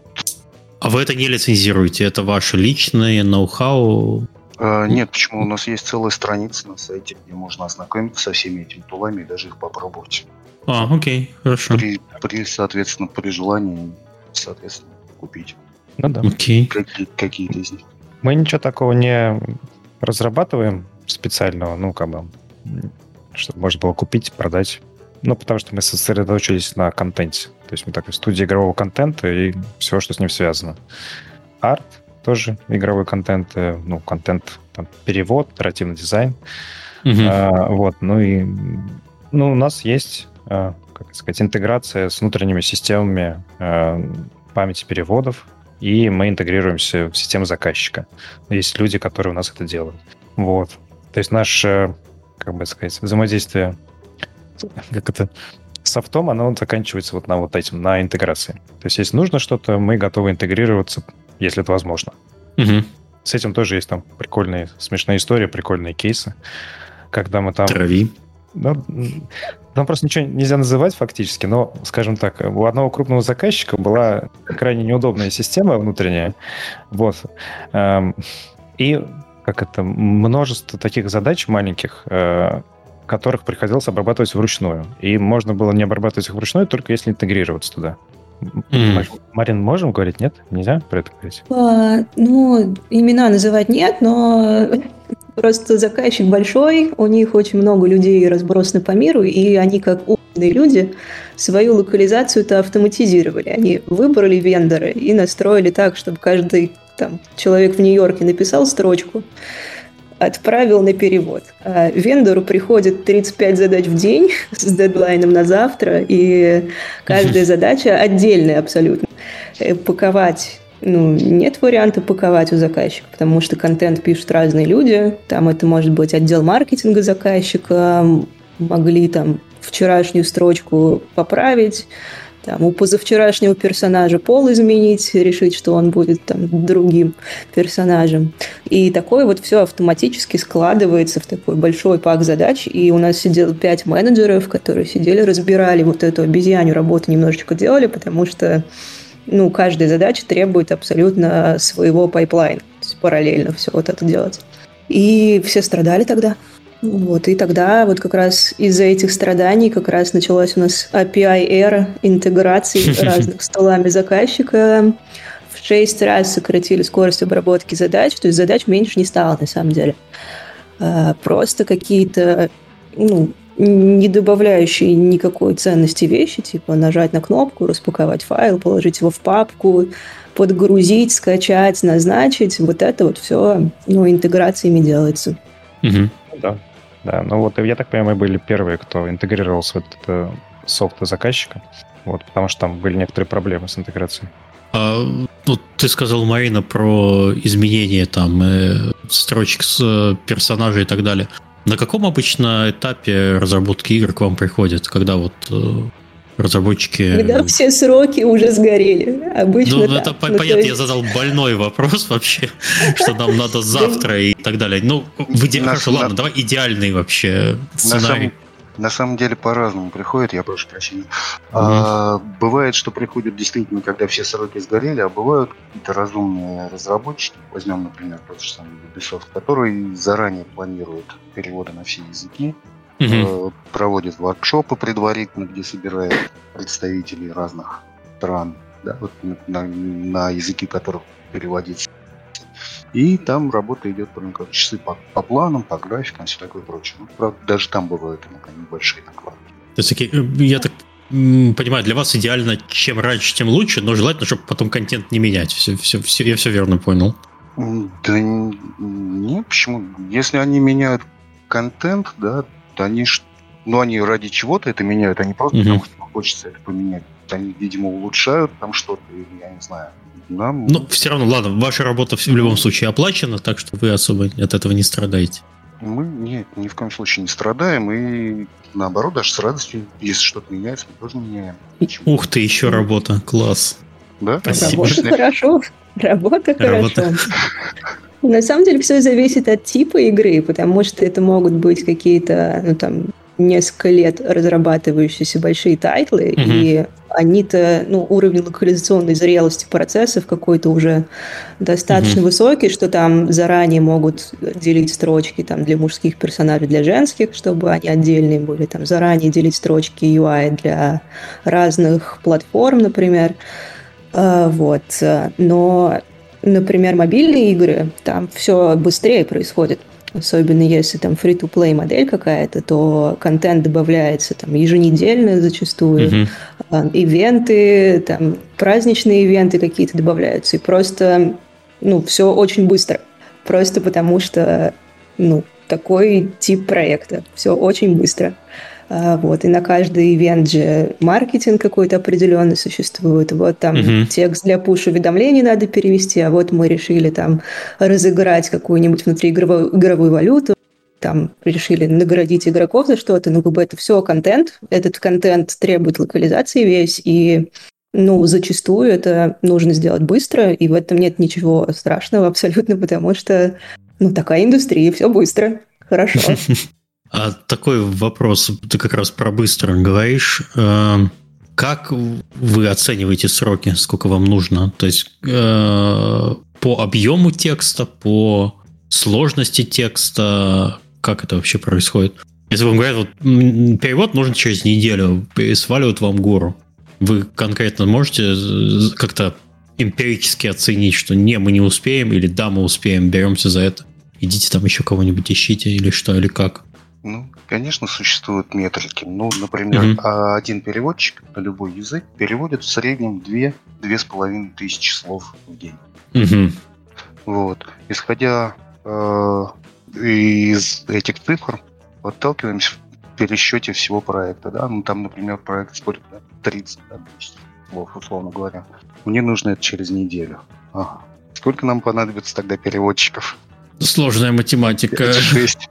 А вы это не лицензируете? Это ваше личное ноу-хау? А, нет, почему? У нас есть целая страница на сайте, где можно ознакомиться со всеми этими тулами и даже их попробовать. А, окей, хорошо. При, при соответственно, при желании, соответственно, купить. Ну да. Окей. Какие, какие-то из них. Мы ничего такого не разрабатываем специального, ну, как бы, чтобы можно было купить, продать. Ну, потому что мы сосредоточились на контенте. То есть мы такой студия игрового контента и все, что с ним связано. Арт тоже игровой контент, э, ну, контент, там, перевод, оперативный дизайн. Uh-huh. А, вот, ну и ну, у нас есть, а, как сказать, интеграция с внутренними системами а, памяти переводов, и мы интегрируемся в систему заказчика. Есть люди, которые у нас это делают. Вот. То есть наше, как бы сказать, взаимодействие как это, софтом, оно заканчивается вот на вот этим, на интеграции. То есть, если нужно что-то, мы готовы интегрироваться, если это возможно. Угу. С этим тоже есть там прикольные, смешные истории, прикольные кейсы, когда мы там... Трави. Ну, там просто ничего нельзя называть фактически, но, скажем так, у одного крупного заказчика была крайне неудобная система внутренняя. Вот. Эм, и как это, множество таких задач маленьких, э, которых приходилось обрабатывать вручную. И можно было не обрабатывать их вручную, только если интегрироваться туда. Mm. Марин, можем говорить? Нет? Нельзя про это говорить? А, ну, имена называть нет, но просто заказчик большой, у них очень много людей разбросаны по миру, и они как люди свою локализацию-то автоматизировали. Они выбрали вендора и настроили так, чтобы каждый там, человек в Нью-Йорке написал строчку, отправил на перевод. А вендору приходит 35 задач в день с дедлайном на завтра, и каждая задача отдельная абсолютно. Э, паковать ну, нет варианта паковать у заказчика, потому что контент пишут разные люди. Там это может быть отдел маркетинга заказчика, могли там вчерашнюю строчку поправить, там, у позавчерашнего персонажа пол изменить, решить, что он будет там другим персонажем. И такое вот все автоматически складывается в такой большой пак задач. И у нас сидело пять менеджеров, которые сидели, разбирали вот эту обезьяню работу, немножечко делали, потому что ну, каждая задача требует абсолютно своего pipeline а, параллельно все вот это делать. И все страдали тогда. Вот, и тогда вот как раз из-за этих страданий как раз началась у нас API-эра интеграции разных с tool ами заказчика. В шесть раз сократили скорость обработки задач, то есть задач меньше не стало на самом деле. А, просто какие-то ну, не добавляющие никакой ценности вещи, типа нажать на кнопку, распаковать файл, положить его в папку, подгрузить, скачать, назначить. Вот это вот все ну, интеграциями делается. Угу. Да, да. Ну вот, я так понимаю, мы были первые, кто интегрировался в этот софт заказчика. Вот, потому что там были некоторые проблемы с интеграцией. А, ну, ты сказал, Марина, про изменение там э, строчек с э, персонажей и так далее. На каком обычно этапе разработки игр к вам приходят, когда вот э, разработчики... Когда все сроки уже сгорели. Обычно ну, это ну, понятно, есть... я задал больной вопрос вообще, что нам надо завтра и так далее. Ну, в иде... хорошо, ладно, давай идеальный вообще сценарий. На самом деле по-разному приходит, я прошу прощения. Угу. А, бывает, что приходят действительно, когда все сроки сгорели, а бывают какие-то разумные разработчики, возьмем, например, тот же самый Ubisoft, который заранее планирует переводы на все языки, угу. проводит воркшопы предварительно, где собирает представителей разных стран, да, вот на, на языки которых переводится и там работа идет прям как часы по, по планам, по графикам, все такое прочее. Ну, правда, даже там бывают иногда небольшие накладки. То есть, э, я так понимаю, для вас идеально, чем раньше, тем лучше, но желательно, чтобы потом контент не менять. Все, все, все, я все верно понял. Да не, почему? Если они меняют контент, да, то они, ну, они ради чего-то это меняют, они просто угу. потому что хочется это поменять. Они, видимо, улучшают там что-то, я не знаю, нам... Ну, все равно, ладно, ваша работа в любом случае оплачена, так что вы особо от этого не страдаете. Мы нет, ни в коем случае не страдаем, и наоборот, даже с радостью, если что-то меняется, мы тоже меняем. Почему? Ух ты, еще работа, класс. Да? Спасибо. Работа хорошо, работа хорошо. На самом деле все зависит от типа игры, потому что это могут быть какие-то, ну там, несколько лет разрабатывающиеся большие title ы, угу. и они-то, ну, уровень локализационной зрелости процессов какой-то уже достаточно угу. высокий, что там заранее могут делить строчки там для мужских персонажей, для женских, чтобы они отдельные были, там заранее делить строчки UI для разных платформ, например. А, вот. Но, например, мобильные игры, там все быстрее происходит особенно если там free-to-play модель какая-то, то контент добавляется там еженедельно зачастую, uh-huh. ивенты, там праздничные ивенты какие-то добавляются, и просто, ну, все очень быстро, просто потому что, ну, такой тип проекта, все очень быстро. А, вот, и на каждый ивент же маркетинг какой-то определенный существует. Вот там угу. текст для пуш-уведомлений надо перевести, а вот мы решили там разыграть какую-нибудь внутриигровую игровую валюту, там решили наградить игроков за что-то, ну, как бы это все контент, этот контент требует локализации весь, и ну, зачастую это нужно сделать быстро, и в этом нет ничего страшного абсолютно, потому что, ну, такая индустрия, все быстро, хорошо. А такой вопрос, ты как раз про быстро говоришь. Э, как вы оцениваете сроки, сколько вам нужно? То есть э, по объему текста, по сложности текста, как это вообще происходит? Если вам говорят, вот перевод нужен через неделю, сваливают вам гору, вы конкретно можете как-то эмпирически оценить, что не, мы не успеем, или да, мы успеем, беремся за это. Идите там еще кого-нибудь ищите, или что, или как? Ну, конечно, существуют метрики. Ну, например, mm-hmm. один переводчик на любой язык переводит в среднем 2-2,5 тысячи слов в день. Mm-hmm. Вот. Исходя э, из этих цифр, отталкиваемся в пересчете всего проекта. Да? Ну, там, например, проект сколько? 30 да, слов, условно говоря. Мне нужно это через неделю. Ага. Сколько нам понадобится тогда переводчиков? Сложная математика. Шесть.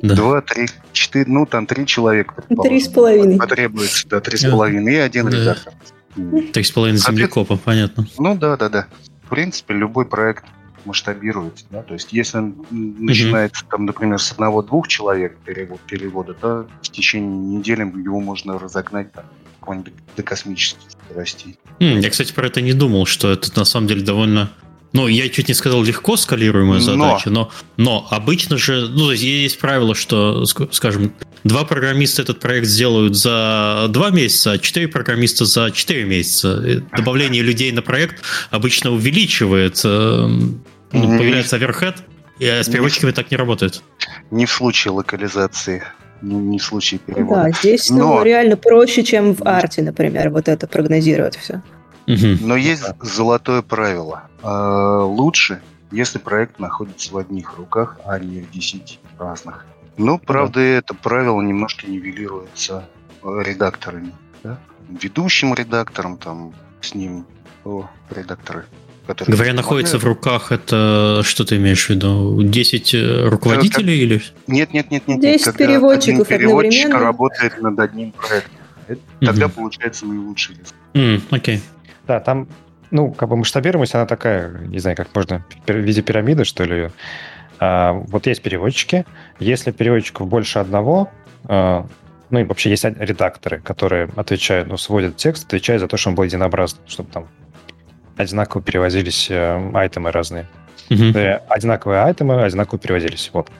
Два, три, четыре, ну там три человека. Три с половиной. Потребуется, да, три с половиной и один да. редактор. Три с половиной землекопа, понятно. Ну да, да, да. В принципе, любой проект масштабируется. Да? То есть, если он начинается, там, например, с одного-двух человек перевод, перевода, то в течение недели его можно разогнать там, до космических скоростей. Я, кстати, про это не думал, что это на самом деле довольно ну, я чуть не сказал легко скалируемая задача, но, но обычно же, ну, есть правило, что, скажем, два программиста этот проект сделают за два месяца, а четыре программиста за четыре месяца. Добавление людей на проект обычно увеличивает, э, ну, появляется оверхед, и с переводчиками так не работает. Не в случае локализации не, не в случае перевода. Да, здесь ну, Но... ну, реально проще, чем в арте, например, вот это прогнозировать все. Но есть золотое правило. А, лучше, если проект находится в одних руках, а не в десяти разных. Но, правда, да. это правило немножко нивелируется э, редакторами. Да? Ведущим редактором, там, с ним, о, редакторы. Которые Говоря, находится в руках, это что ты имеешь в виду? 10 э, руководителей как... или? Нет, нет, нет, нет. 10 нет. переводчиков один переводчик работает над одним проектом. Это, mm Тогда получается наилучший результат. Mm, окей. Okay. Да, там, ну, как бы масштабируемость, она такая, не знаю, как можно, в виде пирамиды, что ли. А, вот есть переводчики. Если переводчиков больше одного, а, ну и вообще есть редакторы, которые отвечают, ну, сводят текст, отвечают за то, что он был единообразным, чтобы там одинаково перевозились э, айтемы разные. Mm-hmm. Одинаковые айтемы одинаково переводились. Вот.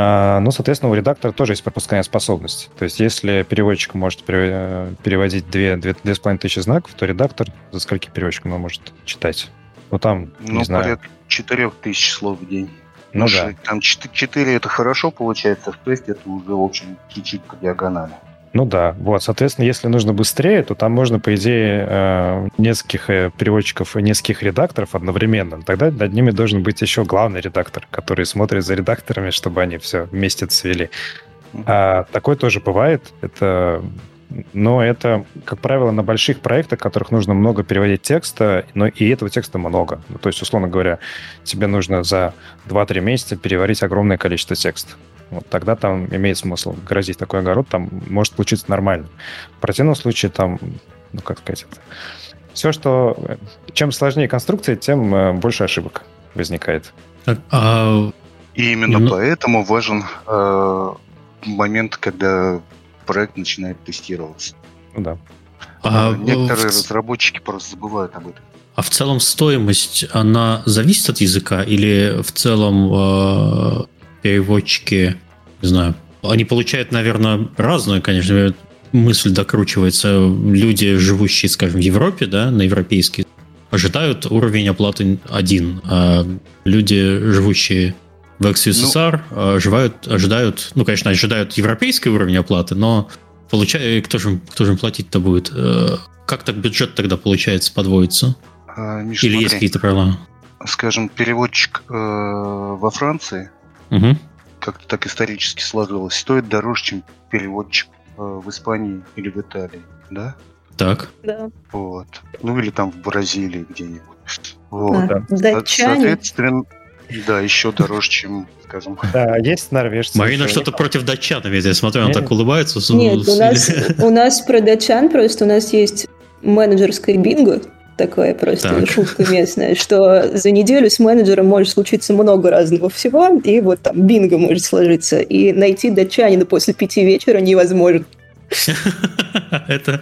А, ну, соответственно, у редактора тоже есть пропускная способность. То есть, если переводчик может переводить 2-2,5 тысячи знаков, то редактор за скольки переводчиком он может читать? Ну, там, ну, не знаю... порядка 4 тысяч слов в день. Ну, да. Там 4 это хорошо получается, в 6 это уже, в общем, чуть-чуть по диагонали. Ну да, вот, соответственно, если нужно быстрее, то там можно, по идее, э, нескольких э, переводчиков и нескольких редакторов одновременно. Тогда над ними должен быть еще главный редактор, который смотрит за редакторами, чтобы они все вместе цвели. А, такое тоже бывает. Это но это, как правило, на больших проектах, в которых нужно много переводить текста, но и этого текста много. Ну, то есть, условно говоря, тебе нужно за 2-3 месяца переварить огромное количество текста. Вот тогда там имеет смысл грозить такой огород, там может получиться нормально. В противном случае там, ну как сказать, это... все, что... Чем сложнее конструкция, тем э, больше ошибок возникает. А... И именно ну... поэтому важен э, момент, когда проект начинает тестироваться. Ну да. А, Некоторые в... разработчики просто забывают об этом. А в целом стоимость, она зависит от языка или в целом э, переводчики, не знаю, они получают, наверное, разную, конечно, мысль докручивается. Люди, живущие, скажем, в Европе, да, на европейский, ожидают уровень оплаты один, а люди, живущие в экс-СССР, ну, ожидают, ожидают, ну, конечно, ожидают европейский уровень оплаты, но получая, кто же, кто же платить-то будет? Э, как так бюджет тогда, получается, подводится? А, Миш, Или смотри, есть какие-то правила? Скажем, переводчик э, во Франции угу. как-то так исторически сложилось, стоит дороже, чем переводчик э, в Испании или в Италии, да? Так. Да. Вот. Ну или там в Бразилии где-нибудь. Вот. Да. Датчане. Соответственно, да, еще дороже, чем, скажем. Да, есть норвежцы. Марина что-то против датчан, я смотрю, она так улыбается. Нет, у нас, у нас про датчан просто у нас есть менеджерское бинго, такое просто так. шутка местная, что за неделю с менеджером может случиться много разного всего, и вот там бинго может сложиться, и найти датчанина после пяти вечера невозможно. Это,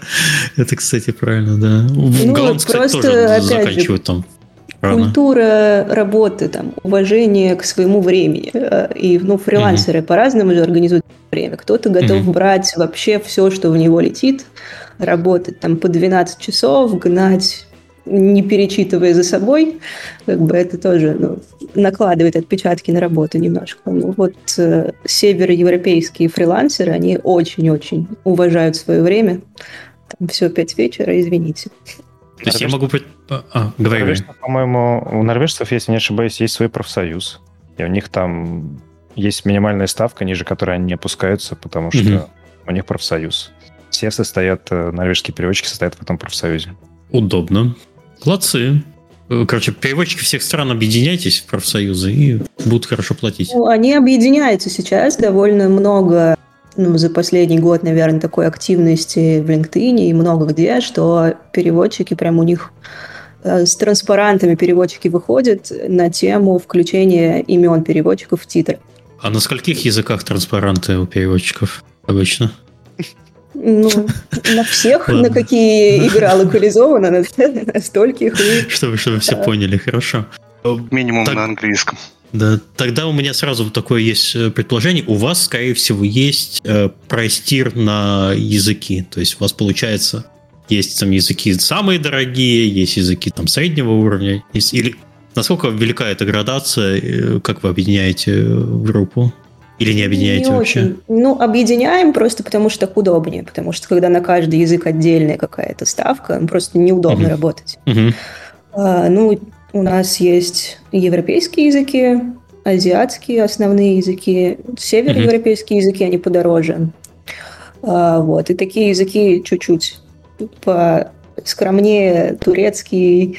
это, кстати, правильно, да. Ну, Голландцы, кстати, тоже заканчивают там. Культура работы, там, уважение к своему времени. Э, и ну, фрилансеры угу. по-разному же организуют время. Кто-то готов угу. брать вообще все, что в него летит, работать там по 12 часов, гнать не перечитывая за собой, как бы это тоже ну, накладывает отпечатки на работу немножко. Ну, вот э, североевропейские фрилансеры, они очень-очень уважают свое время. Там все пять вечера, извините. То есть я могу... А, а говори. По-моему, у норвежцев, если не ошибаюсь, есть свой профсоюз. И у них там есть минимальная ставка, ниже которой они не опускаются, потому что угу. у них профсоюз. Все состоят, э, норвежские переводчики состоят в этом профсоюзе. Удобно. Молодцы. Э, короче, переводчики всех стран объединяйтесь в профсоюзы и будут хорошо платить. Ну, они объединяются сейчас довольно много ну, за последний год, наверное, такой активности в LinkedIn и много где, что переводчики прям у них э, с транспарантами переводчики выходят на тему включения имен переводчиков в титр. А на скольких языках транспаранты у переводчиков обычно? Ну, на всех, на какие игра локализована, на, на стольких. И... Чтобы, чтобы все поняли, хорошо. Минимум так, на английском. Да, тогда у меня сразу такое есть э, предположение. У вас, скорее всего, есть э, простир на языки. То есть у вас получается есть там языки самые дорогие, есть языки там среднего уровня. Есть, или насколько велика эта градация, э, как вы объединяете э, группу? Или не объединяете не вообще? Очень. Ну, объединяем просто потому, что так удобнее. Потому что когда на каждый язык отдельная какая-то ставка, ну, просто неудобно uh-huh. работать. Uh-huh. А, ну, у нас есть европейские языки, азиатские основные языки, североевропейские uh-huh. языки, они подороже. А, вот. И такие языки чуть-чуть по скромнее турецкий,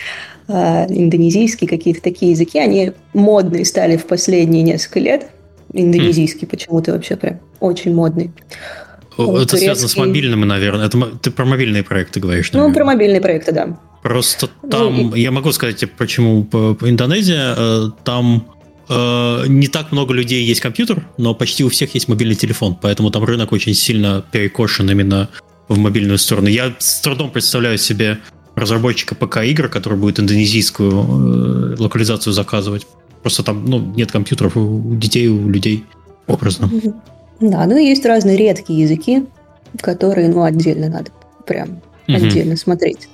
а, индонезийский, какие-то такие языки, они модные стали в последние несколько лет Индонезийский почему-то вообще прям очень модный. Это турецкий... связано с мобильными, наверное. Это, ты про мобильные проекты говоришь, наверное. Ну, про мобильные проекты, да. Просто ну там, ну, и... я могу сказать, почему по, по Индонезия, э, там э, не так много людей есть компьютер, но почти у всех есть мобильный телефон, поэтому там рынок очень сильно перекошен именно в мобильную сторону. Я с трудом представляю себе разработчика ПК-игр, который будет индонезийскую э, локализацию заказывать. Просто там ну, нет компьютеров у детей, у людей образно. Да, ну есть разные редкие языки, которые, ну, отдельно надо прям угу. отдельно смотреть.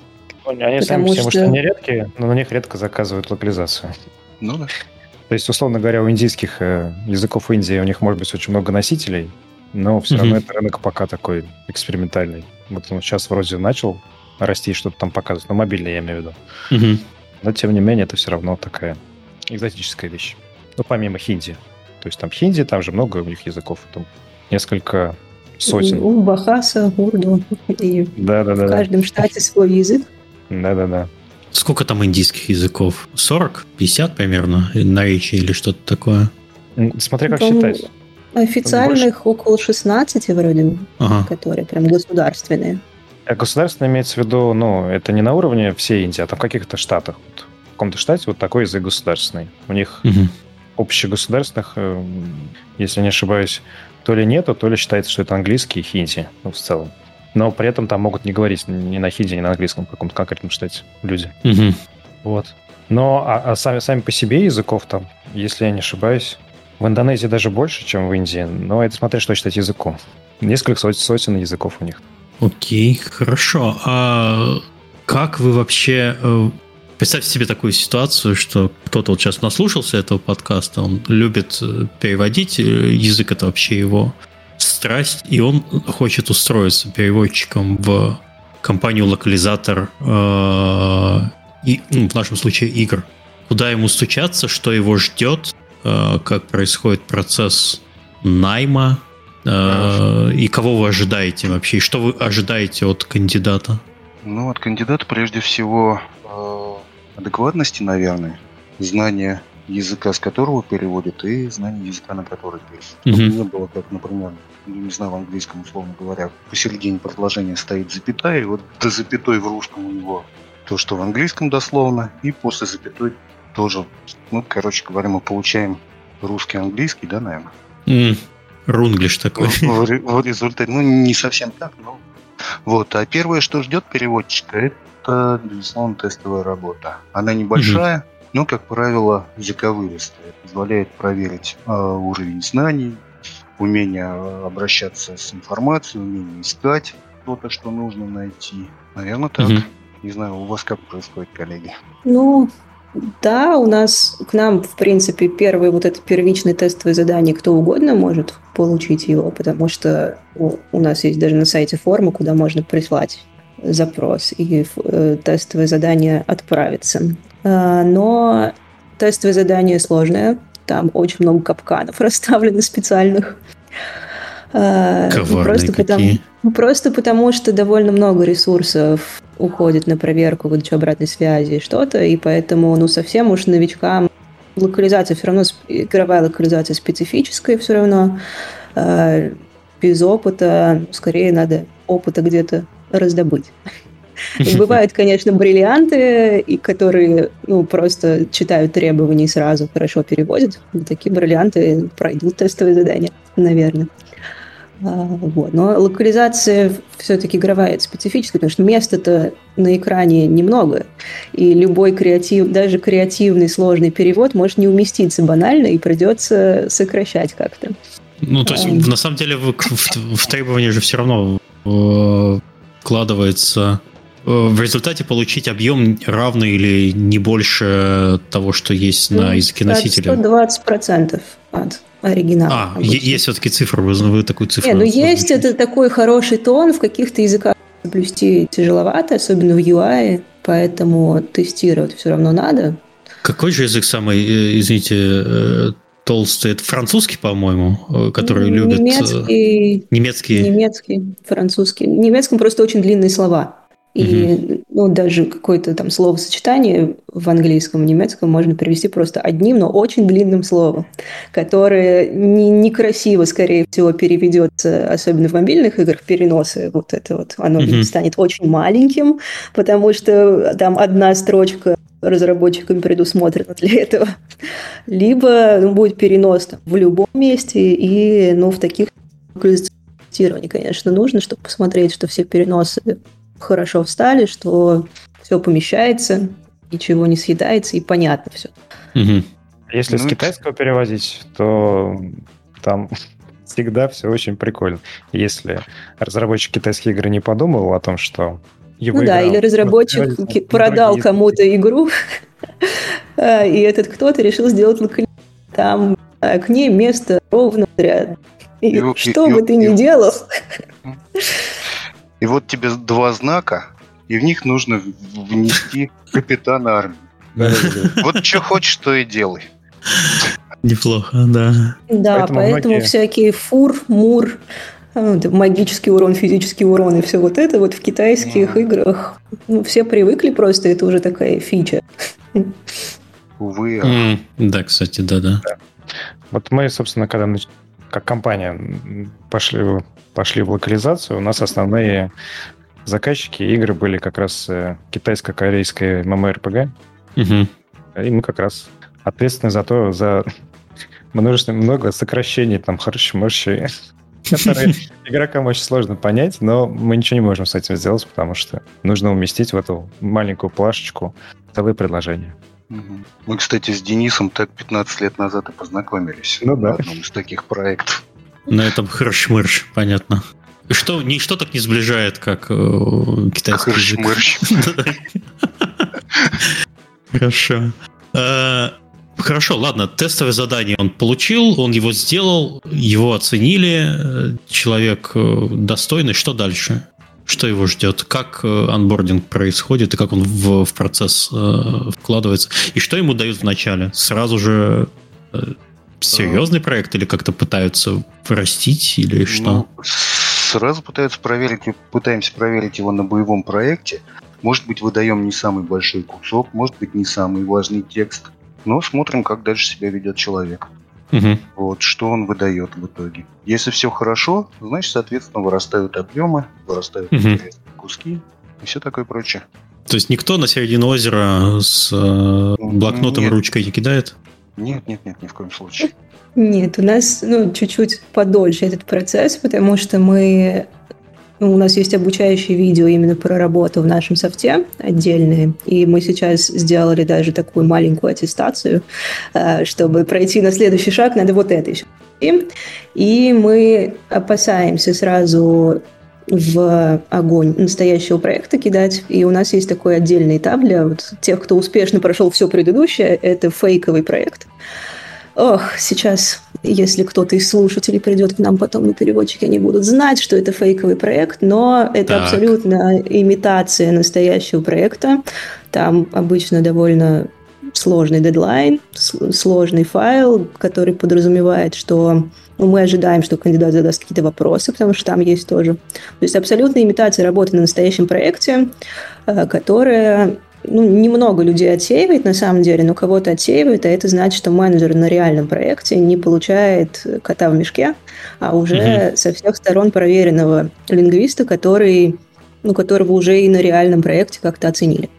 Они сами все, что... может, они редкие, но на них редко заказывают локализацию. Ну да. То есть, условно говоря, у индийских э, языков Индии у них может быть очень много носителей, но все равно это рынок пока такой экспериментальный. Вот он сейчас вроде начал расти, что-то там показывать, но мобильный я имею в виду. Но, тем не менее, это все равно такая экзотическая вещь. Ну, помимо хинди. То есть там хинди, там же много у них языков. Там несколько сотен. У Бахаса, Урду. И да, да, да, в каждом да. штате свой язык. Да-да-да. Сколько там индийских языков? 40? 50 примерно? Наречий или что-то такое? Смотри, как там считать. Официальных около 16 вроде, ага. которые прям государственные. А государственное имеется в виду, ну, это не на уровне всей Индии, а там в каких-то штатах. Вот каком-то штате вот такой язык государственный. У них угу. общегосударственных, э, если не ошибаюсь, то ли нету, то ли считается, что это английский и хинди, ну, в целом. Но при этом там могут не говорить ни на хинди, ни на английском в каком-то конкретном штате люди. Угу. Вот. Но а, а сами, сами по себе языков там, если я не ошибаюсь, в Индонезии даже больше, чем в Индии, но это смотря что считать языком. Несколько сотен, сотен языков у них. Окей, хорошо. А как вы вообще э, Представьте себе такую ситуацию, что кто-то вот сейчас наслушался этого подкаста, он любит э, переводить, э, язык это вообще его страсть, и он хочет устроиться переводчиком в компанию-локализатор, э, и, ну, в нашем случае игр. Куда ему стучаться, что его ждет, э, как происходит процесс найма, э, и кого вы ожидаете вообще, и что вы ожидаете от кандидата? Ну, от кандидата прежде всего э, адекватности, наверное, знания языка, с которого переводит, и знания языка, на который пишет. Чтобы mm-hmm. не было, как, например, ну, не знаю, в английском, условно говоря, посередине предложения стоит запятая, и вот до запятой в русском у него то, что в английском дословно, и после запятой тоже. Ну, короче говоря, мы получаем русский английский, да, наверное? Mm. Рунглиш такой. В, в, в результате, ну, не совсем так, но... Вот, а первое, что ждет переводчика, это это, безусловно, тестовая работа. Она небольшая, угу. но, как правило, языковыристая. Позволяет проверить э, уровень знаний, умение а, обращаться с информацией, умение искать что-то, что нужно найти. Наверное, так. Угу. Не знаю, у вас как происходит, коллеги? Ну, да, у нас к нам, в принципе, первое вот это первичное тестовое задание кто угодно может получить его, потому что у, у нас есть даже на сайте форма, куда можно прислать запрос, и э, тестовое задание отправится. Э, но тестовое задание сложное, там очень много капканов расставлено специальных. Э, Коварные просто какие. потому, просто потому, что довольно много ресурсов уходит на проверку, выдачу обратной связи и что-то, и поэтому, ну, совсем уж новичкам локализация все равно, игровая локализация специфическая все равно, без опыта, скорее надо опыта где-то раздобыть. Бывают, конечно, бриллианты, и которые ну, просто читают требования и сразу хорошо переводят. И такие бриллианты пройдут тестовые задания, наверное. А, вот. Но локализация все-таки игровая, это специфическая, потому что места-то на экране немного. И любой креатив, даже креативный сложный перевод может не уместиться банально, и придется сокращать как-то. Ну, то есть, а, на самом деле, в, в, в требования же все равно э, вкладывается э, в результате получить объем равный или не больше того, что есть на ну, языке носителя. 120% от оригинал. А, обычно. есть все-таки цифра, вы, вы такую цифру. Не, ну есть это такой хороший тон, в каких-то языках соблюсти тяжеловато, особенно в UI, поэтому тестировать все равно надо. Какой же язык самый, э, извините, э, толстый? Это французский, по-моему, э, который любят... Немецкий. Немецкий. Немецкий, французский. В немецком просто очень длинные слова. И угу. ну, даже какое-то там словосочетание в английском, в немецком можно привести просто одним, но очень длинным словом, которое не, некрасиво, скорее всего, переведется, особенно в мобильных играх, переносы вот это вот, оно угу. станет очень маленьким, потому что там одна строчка разработчиками предусмотрена для этого. Либо ну, будет перенос там, в любом месте, и ну, в таких тестирований, конечно, нужно, чтобы посмотреть, что все переносы хорошо встали, что все помещается, ничего не съедается и понятно все. Угу. Если ну, с китайского перевозить, то там всегда все очень прикольно. Если разработчик китайских игр не подумал о том, что его ну да, или разработчик продал кому-то игру, и этот кто-то решил сделать локализацию. Там а, к ней место ровно рядом. И, и что и, бы и, ты и, ни делал, И вот тебе два знака, и в них нужно внести капитана армии. Вот что хочешь, то и делай. Неплохо, да. Да, поэтому, поэтому многие... всякие фур, мур, магический урон, физический урон и все вот это вот в китайских mm. играх ну, все привыкли просто, это уже такая фича. Увы. Mm. Да, кстати, да-да. Вот мы, собственно, когда как компания пошли пошли в локализацию, у нас основные заказчики игры были как раз э, китайско-корейская MMORPG. Угу. И мы как раз ответственны за то, за множество, много сокращений, там, харчи-морщи, которые игрокам очень сложно понять, но мы ничего не можем с этим сделать, потому что нужно уместить в эту маленькую плашечку целые предложения. Мы, кстати, с Денисом так 15 лет назад и познакомились ну, да. на одном из таких проектов. На этом хрш-мырш, понятно. Что, ничто так не сближает, как э, китайский язык. Хорошо. Э, хорошо, ладно, тестовое задание он получил, он его сделал, его оценили, человек э, достойный, что дальше? Что его ждет? Как э, анбординг происходит и как он в, в процесс э, вкладывается? И что ему дают в начале? Сразу же серьезный проект или как-то пытаются вырастить или ну, что? Ну, сразу пытаются проверить, пытаемся проверить его на боевом проекте. Может быть, выдаем не самый большой кусок, может быть, не самый важный текст. Но смотрим, как дальше себя ведет человек. Угу. Вот, что он выдает в итоге. Если все хорошо, значит, соответственно, вырастают объемы, вырастают угу. куски и все такое прочее. То есть никто на середину озера с э, блокнотом и ручкой не кидает? Нет, нет, нет, ни в коем случае. Нет, у нас ну, чуть-чуть подольше этот процесс, потому что мы ну, у нас есть обучающие видео именно про работу в нашем софте отдельные, и мы сейчас сделали даже такую маленькую аттестацию, э, чтобы пройти на следующий шаг, надо вот это еще. И мы опасаемся сразу в огонь настоящего проекта кидать. И у нас есть такой отдельный этап для вот тех, кто успешно прошел все предыдущее. Это фейковый проект. Ох, сейчас, если кто-то из слушателей придет к нам потом на переводчики, они будут знать, что это фейковый проект, но это так. абсолютно имитация настоящего проекта. Там обычно довольно сложный дедлайн, сложный файл, который подразумевает, что ну, мы ожидаем, что кандидат задаст какие-то вопросы, потому что там есть тоже. То есть абсолютная имитация работы на настоящем проекте, э, которая ну, немного людей отсеивает на самом деле, но кого-то отсеивает, а это значит, что менеджер на реальном проекте не получает кота в мешке, а уже угу. со всех сторон проверенного лингвиста, который, ну, которого уже и на реальном проекте как-то оценили.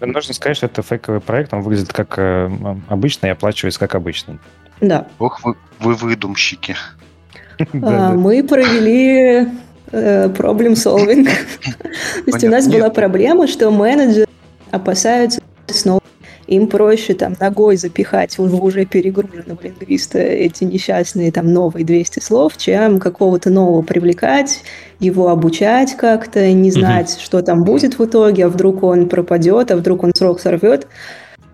Ну, нужно сказать, что это фейковый проект, он выглядит как э, обычно и оплачивается как обычный. Да. Ох, вы, вы выдумщики. А, мы провели проблем э, solving. То есть у нас была проблема, что менеджеры опасаются снова им проще там ногой запихать в уже перегруженного лингвиста эти несчастные там новые 200 слов, чем какого-то нового привлекать, его обучать как-то, не знать, mm-hmm. что там будет в итоге, а вдруг он пропадет, а вдруг он срок сорвет,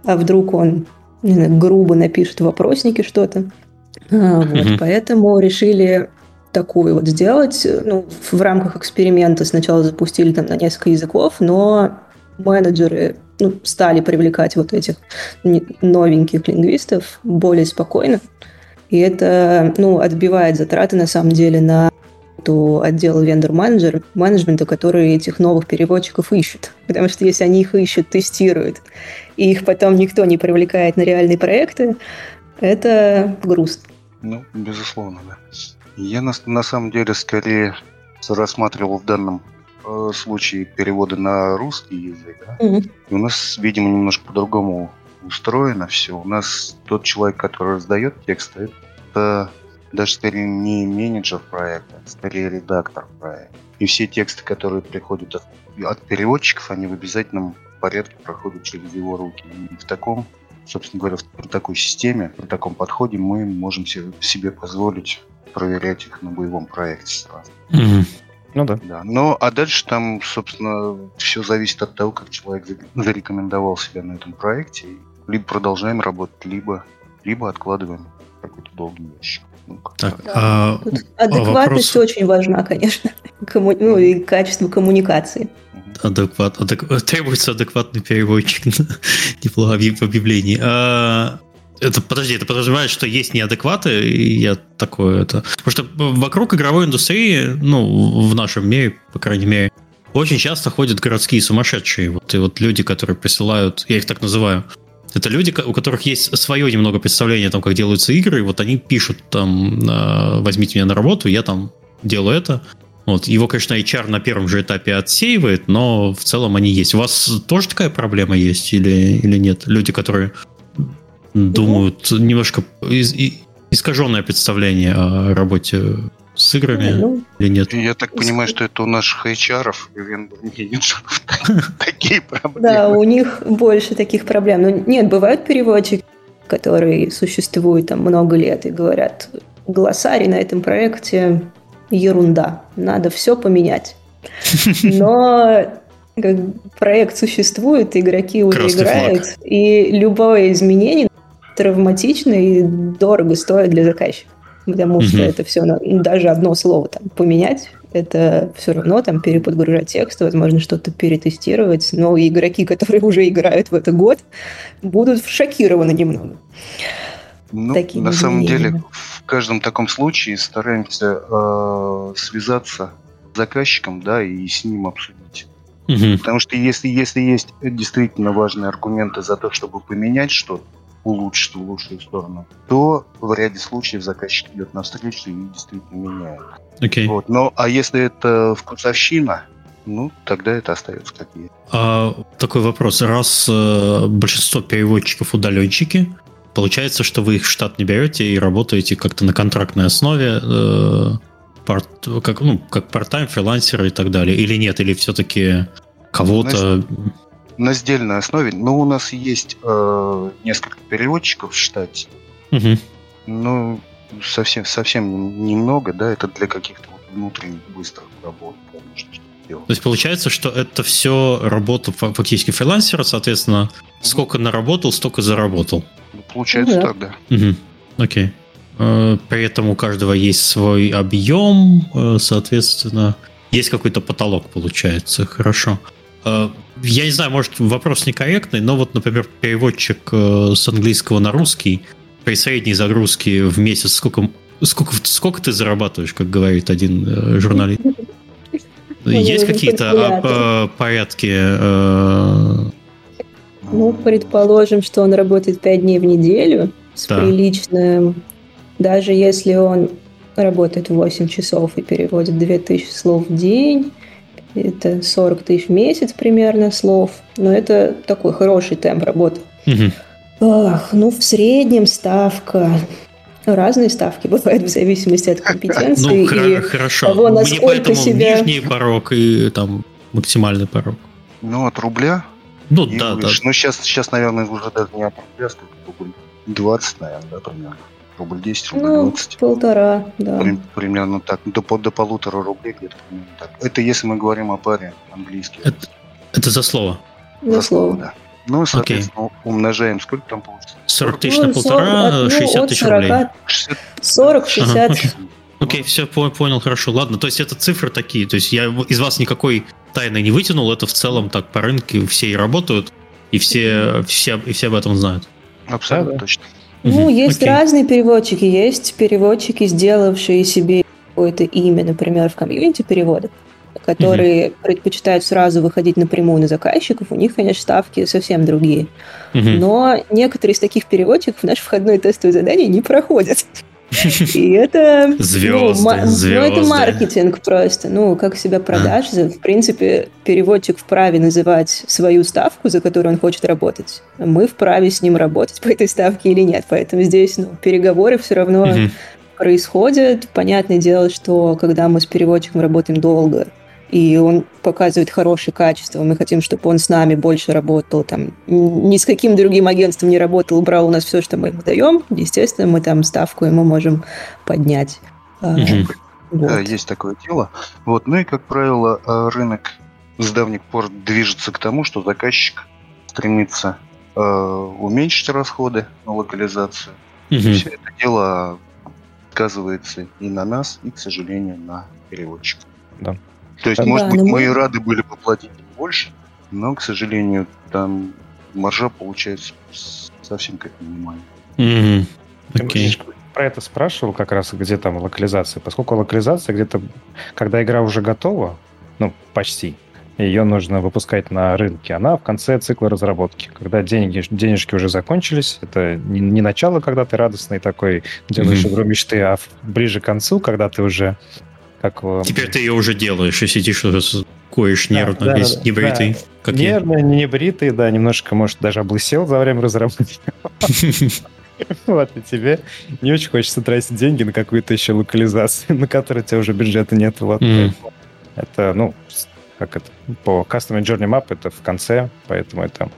а вдруг он знаю, грубо напишет в вопроснике что-то. А, вот, mm-hmm. Поэтому решили такую вот сделать. Ну, в рамках эксперимента сначала запустили там на несколько языков, но менеджеры ну, стали привлекать вот этих новеньких лингвистов более спокойно. И это ну, отбивает затраты на самом деле на то отдел вендор менеджер менеджмента, который этих новых переводчиков ищет. Потому что если они их ищут, тестируют, и их потом никто не привлекает на реальные проекты, это грустно. Ну, безусловно, да. Я на, на самом деле скорее рассматривал в данном Э, случае перевода на русский язык. Да? Mm-hmm. И у нас, видимо, немножко по-другому устроено все. У нас тот человек, который раздает тексты, это даже скорее не менеджер проекта, а скорее редактор проекта. И все тексты, которые приходят от, от переводчиков, они в обязательном порядке проходят через его руки. И в таком, собственно говоря, в такой системе, при таком подходе мы можем себе позволить проверять их на боевом проекте сразу. Mm-hmm. Ну да. да. Но, а дальше там, собственно, все зависит от того, как человек зарекомендовал себя на этом проекте. Либо продолжаем работать, либо, либо откладываем какой-то долгий ящик. Ну, так, да. а, адекватность вопрос... очень важна, конечно. Комму... Ну и качество коммуникации. Адекват, адек... Требуется адекватный переводчик неплохо в объявлении. А, это, подожди, это подразумевает, что есть неадекваты, и я такое это... Потому что вокруг игровой индустрии, ну, в нашем мире, по крайней мере, очень часто ходят городские сумасшедшие. Вот, и вот люди, которые присылают, я их так называю, это люди, у которых есть свое немного представление о том, как делаются игры, и вот они пишут там, «А, возьмите меня на работу, я там делаю это. Вот. Его, конечно, HR на первом же этапе отсеивает, но в целом они есть. У вас тоже такая проблема есть или, или нет? Люди, которые думают ну, немножко из, искаженное представление о работе с играми ну, или нет? Я так понимаю, что это у наших HR и вендор-менеджеров такие проблемы. Да, у них больше таких проблем. Но ну, нет, бывают переводчики, которые существуют там много лет и говорят, глоссарий на этом проекте ерунда, надо все поменять. Но как проект существует, игроки уже Красный играют, флаг. и любое изменение травматично и дорого стоит для заказчика. Потому что mm это все, даже одно слово там поменять, это все равно там переподгружать текст, возможно, что-то перетестировать. Но игроки, которые уже играют в этот год, будут шокированы немного. Ну, на самом деле, в каждом таком случае стараемся э, связаться с заказчиком, да, и с ним обсудить. Угу. Потому что если, если есть действительно важные аргументы за то, чтобы поменять что-то, улучшит в лучшую сторону, то в ряде случаев заказчик идет навстречу и действительно меняет. Okay. Вот. Но а если это вкусовщина, ну, тогда это остается как есть. А, такой вопрос. Раз э, большинство переводчиков удаленщики, получается, что вы их в штат не берете и работаете как-то на контрактной основе, э, парт, как, ну, как part-time, фрилансеры и так далее, или нет, или все-таки кого-то... Значит, на сдельной основе. Но у нас есть э, несколько переводчиков в штате. Угу. Ну, совсем, совсем немного, да, это для каких-то вот внутренних быстрых работ делать. То есть получается, что это все работа фактически фрилансера, соответственно, сколько наработал, столько заработал. Ну, получается ну, да. так, да. Угу. Окей. Э, при этом у каждого есть свой объем, э, соответственно, есть какой-то потолок, получается. Хорошо. Э, я не знаю, может, вопрос некорректный, но вот, например, переводчик с английского на русский при средней загрузке в месяц сколько, сколько, сколько ты зарабатываешь, как говорит один журналист? Есть какие-то а, порядки? Ну, предположим, что он работает 5 дней в неделю с да. приличным даже если он работает 8 часов и переводит 2000 слов в день, это 40 тысяч в месяц примерно слов, но это такой хороший темп работы. Угу. Ах, ну, в среднем ставка Разные ставки бывают в зависимости от компетенции ну, и хорошо. того, насколько Мне себя... нижний порог и там максимальный порог. Ну, от рубля? Ну, да, да. Ну, сейчас, сейчас, наверное, уже даже не от рубля, сколько рубль? 20, наверное, да, примерно рубль 10, рубль ну, 20. полтора, да. Примерно так, до, до полутора рублей где-то примерно так. Это если мы говорим о паре английский. Это, это за слово? За, за слово, да. Ну, соответственно, okay. умножаем. Сколько там получится? 40 тысяч ну, на полтора, 40, 60 ну, тысяч 40, рублей. 40, 60. Ага, okay. Окей, okay, все, понял, хорошо. Ладно, то есть это цифры такие. То есть я из вас никакой тайны не вытянул. Это в целом так по рынку все и работают, и все, все, и все об этом знают. Абсолютно да, точно. Ну, есть okay. разные переводчики. Есть переводчики, сделавшие себе какое-то имя, например, в комьюнити переводов, которые uh предпочитают сразу выходить напрямую на заказчиков. У них, конечно, ставки совсем другие. uh Но некоторые из таких переводчиков наш входной тестовое задание не проходят. И это... Звезды, ну, звезды. Ну, это маркетинг просто. Ну, как себя продашь. А. В принципе, переводчик вправе называть свою ставку, за которую он хочет работать. Мы вправе с ним работать по этой ставке или нет. Поэтому здесь ну, переговоры все равно угу. происходят. Понятное дело, что когда мы с переводчиком работаем долго, и он показывает хорошее качество. Мы хотим, чтобы он с нами больше работал, там, ни с каким другим агентством не работал, брал у нас все, что мы ему даем. Естественно, мы там ставку ему можем поднять. Угу. Вот. Да, есть такое дело. Вот. Ну и, как правило, э, рынок с давних пор движется к тому, что заказчик стремится э, уменьшить расходы на локализацию. Угу. Все это дело сказывается и на нас, и, к сожалению, на переводчиках. Да. То есть, да, может быть, мы и рады были поплатить больше, но, к сожалению, там маржа получается совсем как минимальная. Mm-hmm. Okay. Про это спрашивал как раз, где там локализация. Поскольку локализация где-то, когда игра уже готова, ну, почти, ее нужно выпускать на рынке. Она в конце цикла разработки. Когда деньги, денежки уже закончились, это не, не начало, когда ты радостный такой, делаешь mm-hmm. игру мечты, а ближе к концу, когда ты уже как... Теперь ты ее уже делаешь, и сидишь коешь нервно, да, весь да, небритый. Да. Как Нервно, я. небритый, да, немножко, может, даже облысел за время разработки. Вот, и тебе не очень хочется тратить деньги на какую-то еще локализацию, на которой у тебя уже бюджета нет. Вот. Это, ну, как это, по Custom Journey Map это в конце, поэтому это...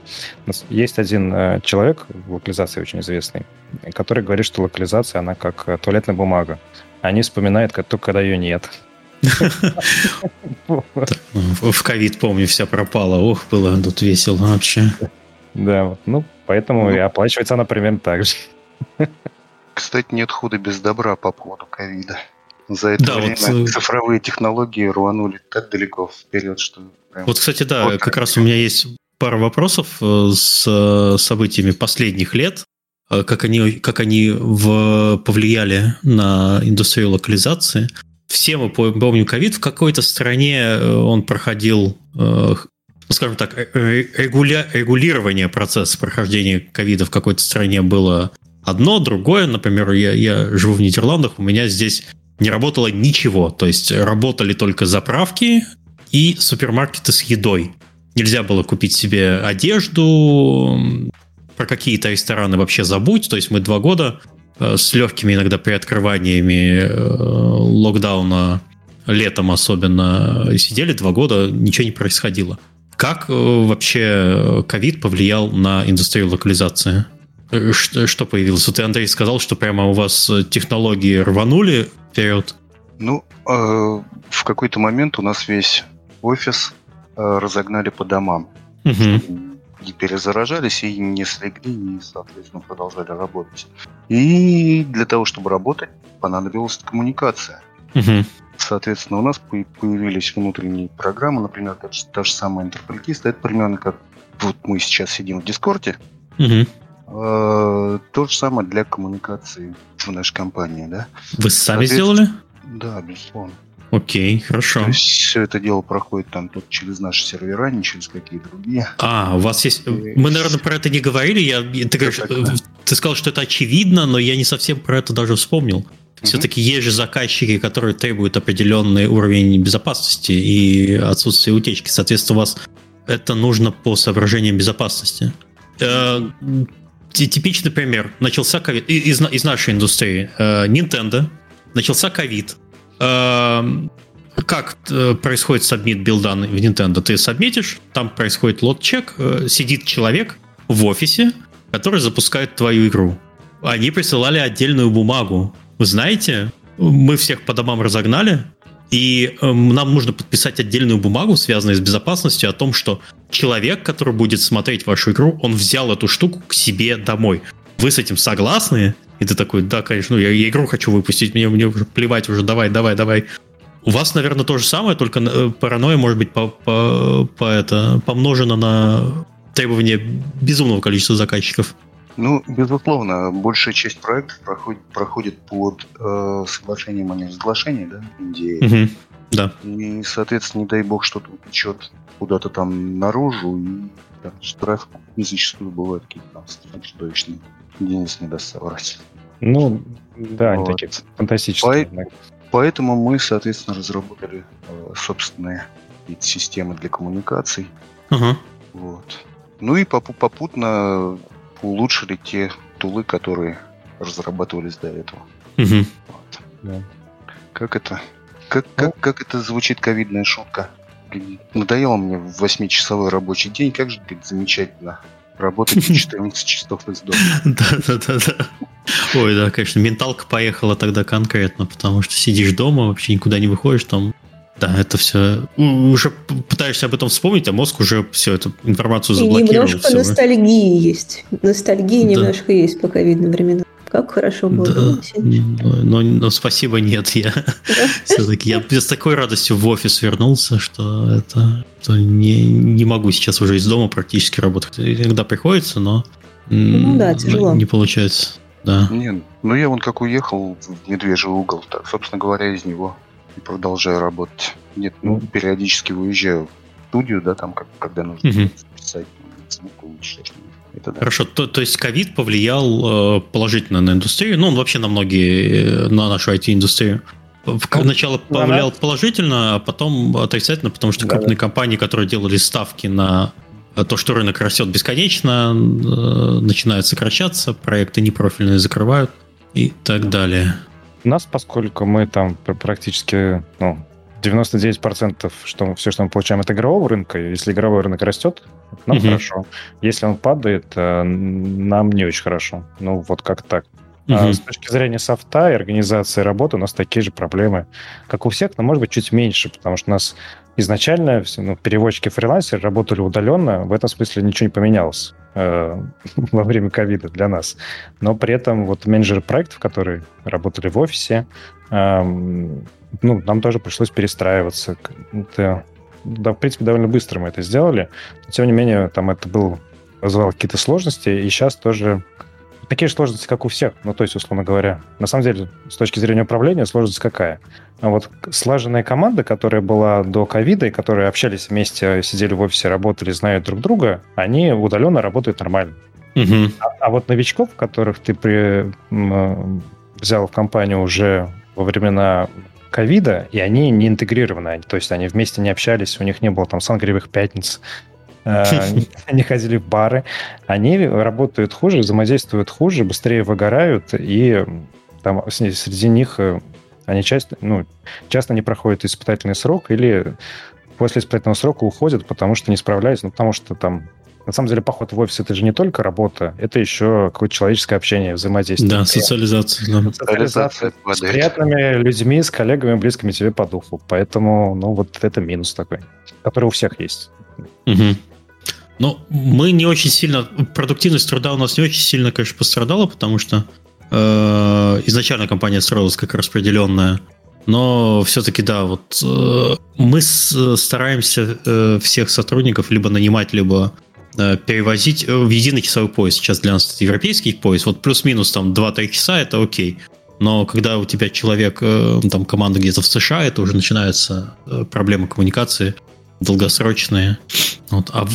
Есть один э, человек в локализации очень известный, который говорит, что локализация, она как э, туалетная бумага. Они вспоминают, как только когда ее нет. В ковид, помню, вся пропала. Ох, было тут весело вообще. Да, ну, поэтому и оплачивается она примерно так же. Кстати, нет худа без добра по поводу ковида. За это да, время вот, цифровые технологии рванули так далеко вперед, что... Вот, кстати, да, вот как раз у меня есть пара вопросов э, с э, событиями последних лет. Э, как они, как они в, повлияли на индустрию локализации. Все мы помним ковид, в какой-то стране э, он проходил, э, скажем так, регуля, регулирование процесса прохождения ковида в какой-то стране было одно, другое. Например, я, я живу в Нидерландах, у меня здесь не работало ничего. То есть работали только заправки и супермаркеты с едой. Нельзя было купить себе одежду, про какие-то рестораны вообще забудь. То есть мы два года э, с легкими иногда приоткрываниями э, локдауна летом особенно сидели два года, ничего не происходило. Как э, вообще ковид повлиял на индустрию локализации? Что, что появилось? Вот ты, Андрей, сказал, что прямо у вас технологии рванули вперед. Ну, э, в какой-то момент у нас весь офис э, разогнали по домам. Угу. И перезаражались, и не слегли, и, соответственно, продолжали работать. И для того, чтобы работать, понадобилась коммуникация. Угу. Соответственно, у нас появились внутренние программы, например, та, та же самая интерпретист, это примерно как вот мы сейчас сидим в Дискорде. Угу. Э, то же самое для коммуникации в нашей компании, да. Вы сами сделали? Да, безусловно. Окей, хорошо. То есть все это дело проходит там тут через наши сервера, не через какие другие. А, у вас есть... Мы, наверное, про это не говорили. Я... Ты, говоришь, ты сказал, что это очевидно, но я не совсем про это даже вспомнил. Все-таки есть же заказчики, которые требуют определенный уровень безопасности и отсутствие утечки. Соответственно, у вас это нужно по соображениям безопасности. Э, типичный пример. Начался ковид из, из нашей индустрии. Э, Nintendo. Начался ковид. Э, как происходит submit build а в Nintendo? Ты submit ишь, там происходит lot check, сидит человек в офисе, который запускает твою игру. Они присылали отдельную бумагу. Вы знаете, мы всех по домам разогнали, и э, нам нужно подписать отдельную бумагу, связанную с безопасностью, о том, что человек, который будет смотреть вашу игру, он взял эту штуку к себе домой. Вы с этим согласны? И ты такой, да, конечно, ну, я, я игру хочу выпустить, мне, мне уже плевать уже, давай, давай, давай. У вас, наверное, то же самое, только э, паранойя может быть по, по, по это, помножена на требования безумного количества заказчиков. Ну, безусловно, большая часть проектов проходит, проходит под э, соглашением о неразглашении, да, Индии. Угу. Да. И, соответственно, не дай бог, что-то утечет куда-то там наружу, и там, штраф зачастую бывают какие-то там чудовищные. Денис не даст соврать. Ну, да, вот. они такие фантастические. По- поэтому мы, соответственно, разработали э, собственные системы для коммуникаций. Ага. Вот. Ну и попутно улучшили те тулы, которые разрабатывались до этого. Угу. Вот. Да. Как это? Как, как, ну. как это звучит ковидная шутка? Надоело мне в 8-часовой рабочий день, как же говорит, замечательно работать 14 часов из дома. Да-да-да. Ой, да, конечно, менталка поехала тогда конкретно, потому что сидишь дома, вообще никуда не выходишь, там да, это все... Уже пытаешься об этом вспомнить, а мозг уже все эту информацию заблокировал. И немножко ностальгии есть. Ностальгии да. немножко есть по ковидным временам. Как хорошо было. Да, но, но спасибо, нет. Я все-таки я с такой радостью в офис вернулся, что это что не, не могу сейчас уже из дома практически работать. Иногда приходится, но ну, да, тяжело. не получается. Да. Не, ну я вон как уехал в медвежий угол, так, собственно говоря, из него и продолжаю работать. Нет, ну, периодически выезжаю в студию, да, там, как, когда нужно угу. писать звук улучшить. Это, да. Хорошо, то, то есть ковид повлиял э, положительно на индустрию, ну, он вообще на многие, э, на нашу IT-индустрию. В, начало повлиял да, положительно, а потом отрицательно, потому что да, крупные да. компании, которые делали ставки на то, что рынок растет бесконечно, э, начинают сокращаться, проекты непрофильные закрывают и так далее. У нас, поскольку мы там практически, ну, 99% что все, что мы получаем от игрового рынка, если игровой рынок растет, нам угу. хорошо. Если он падает, э, нам не очень хорошо. Ну, вот как так. Угу. А с точки зрения софта и организации работы у нас такие же проблемы, как у всех, но, может быть, чуть меньше, потому что у нас изначально ну, переводчики фрилансеры работали удаленно, в этом смысле ничего не поменялось э, во время ковида для нас. Но при этом вот менеджеры проектов, которые работали в офисе, э, ну, нам тоже пришлось перестраиваться. Это, да, в принципе, довольно быстро мы это сделали. Но, тем не менее, там это был вызывало какие-то сложности, и сейчас тоже такие же сложности, как у всех. Ну, то есть, условно говоря, на самом деле, с точки зрения управления, сложность какая? А вот слаженная команда, которая была до ковида, и которые общались вместе, сидели в офисе, работали, знают друг друга, они удаленно работают нормально. Угу. А, а вот новичков, которых ты при, взял в компанию уже во времена ковида, и они не интегрированы, то есть они вместе не общались, у них не было там сангриевых пятниц, э, они ходили в бары, они работают хуже, взаимодействуют хуже, быстрее выгорают, и там среди них э, они часто, ну, часто не проходят испытательный срок или после испытательного срока уходят, потому что не справляются, ну, потому что там на самом деле поход в офис это же не только работа, это еще какое-то человеческое общение, взаимодействие. Да, социализация. Да. Социализация с приятными людьми, с коллегами, близкими тебе по духу. Поэтому, ну, вот это минус такой, который у всех есть. Угу. Ну, мы не очень сильно... Продуктивность труда у нас не очень сильно, конечно, пострадала, потому что э, изначально компания строилась как распределенная. Но все-таки, да, вот э, мы с, стараемся э, всех сотрудников либо нанимать, либо э, перевозить э, в единый часовой пояс. Сейчас для нас это европейский пояс. Вот плюс-минус там 2-3 часа это окей. Но когда у тебя человек, э, там команда где-то в США, это уже начинается э, проблема коммуникации долгосрочные. Вот. А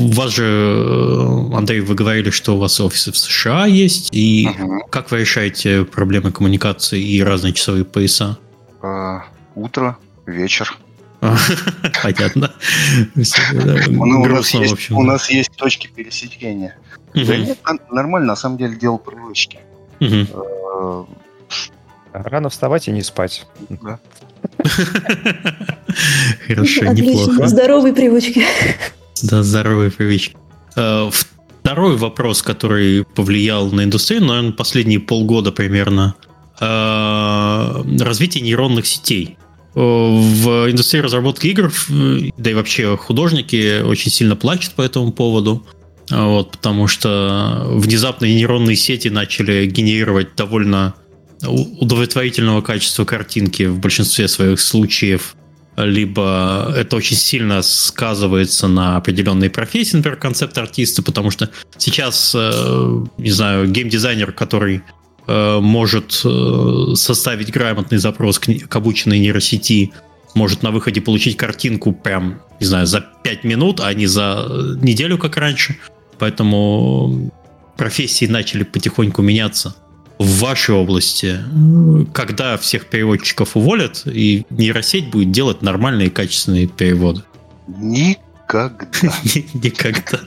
у вас же, э, Андрей, вы говорили, что у вас офисы в США есть, и угу. как вы решаете проблемы коммуникации и разные часовые пояса? А, утро, вечер. Понятно. У нас есть точки пересечения. нормально, на самом деле, дело привычки. Э, Рано вставать и не спать. Хорошо, неплохо. Здоровые привычки. Да, здоровые привычки. Э, второй вопрос, который повлиял на индустрию, наверное, последние полгода примерно, э, развитие нейронных сетей. Э, в индустрии разработки игр, да и вообще художники очень сильно плачут по этому поводу. Вот, потому что внезапно нейронные сети начали генерировать довольно удовлетворительного качества картинки в большинстве своих случаев, либо это очень сильно сказывается на определенной профессии, например, концепт артиста, потому что сейчас, э, не знаю, геймдизайнер, который может э, составить грамотный запрос к, к обученной нейросети, может на выходе получить картинку прям, не знаю, за 5 минут, а не за неделю, как раньше. Поэтому профессии начали потихоньку меняться в вашей области, когда всех переводчиков уволят, и нейросеть будет делать нормальные качественные переводы? Никогда. Никогда.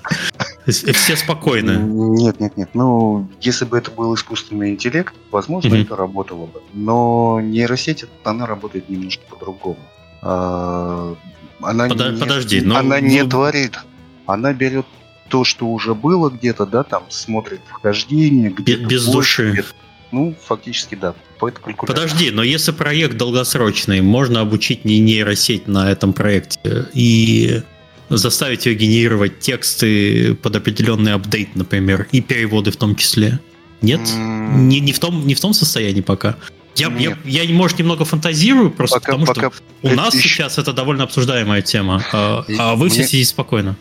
Все спокойны. Нет, нет, нет. Ну, если бы это был искусственный интеллект, возможно, это работало бы. Но нейросеть, она работает немножко по-другому. А, она Подожди, но... Она не творит. Она берет то, что уже было где-то, да, там смотрит вхождение, где без души. Ну, фактически, да. Подожди, но если проект долгосрочный, можно обучить не нейросеть на этом проекте и заставить ее генерировать тексты под определенный апдейт, например, и переводы в том числе. Нет? Mm. Не, не, в том, не в том состоянии пока. Я, я, я, может, немного фантазирую, просто пока, потому пока что у нас еще... сейчас это довольно обсуждаемая тема, а, а вы все мне, сидите спокойно.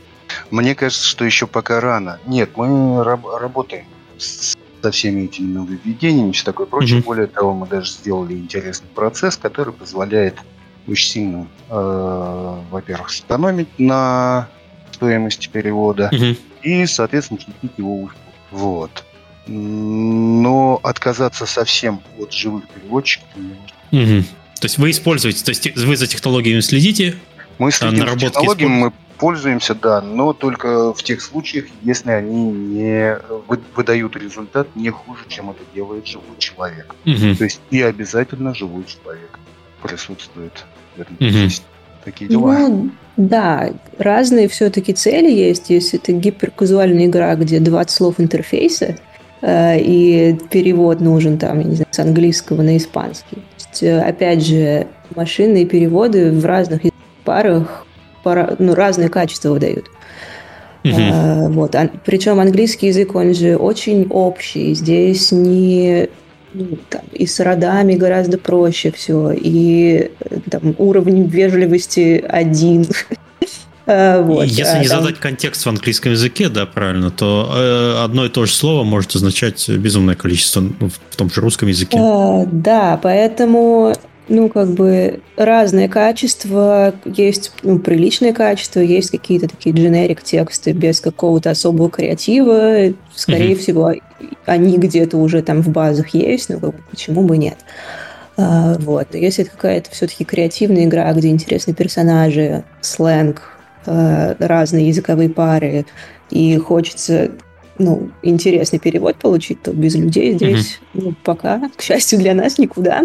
Мне кажется, что еще пока рано. Нет, мы раб- работаем с со всеми этими нововведениями, все такое прочее. Mm-hmm. Более того, мы даже сделали интересный процесс, который позволяет очень сильно, э, во-первых, сэкономить на стоимости перевода mm-hmm. и, соответственно, снизить его успех. Вот. Но отказаться совсем от живых переводчиков mm-hmm. То есть вы используете, то есть вы за технологиями следите, мы следим за технологиями, мы пользуемся, да, но только в тех случаях, если они не выдают результат не хуже, чем это делает живой человек. Угу. То есть и обязательно живой человек присутствует в этом процессе. Угу. Такие дела. Ну, да, разные все-таки цели есть. Если это гиперказуальная игра, где 20 слов интерфейса, э, и перевод нужен там, я не знаю, с английского на испанский. То есть, э, опять же, машинные переводы в разных парах ну, разные качества выдают. Uh-huh. А, вот. А, причем английский язык, он же очень общий. Здесь не там, и с родами гораздо проще все, и там, уровень вежливости один. А, вот, Если а, не там... задать контекст в английском языке, да, правильно, то э, одно и то же слово может означать безумное количество ну, в том же русском языке. А, да, поэтому ну, как бы разные качества, есть ну, приличные качества, есть какие-то такие дженерик тексты без какого-то особого креатива. Скорее mm-hmm. всего, они где-то уже там в базах есть, ну, как бы, почему бы нет. А, вот. Но если это какая-то все-таки креативная игра, где интересные персонажи, сленг, а, разные языковые пары, и хочется ну, интересный перевод получить, то без людей здесь mm-hmm. ну, пока, к счастью для нас, никуда.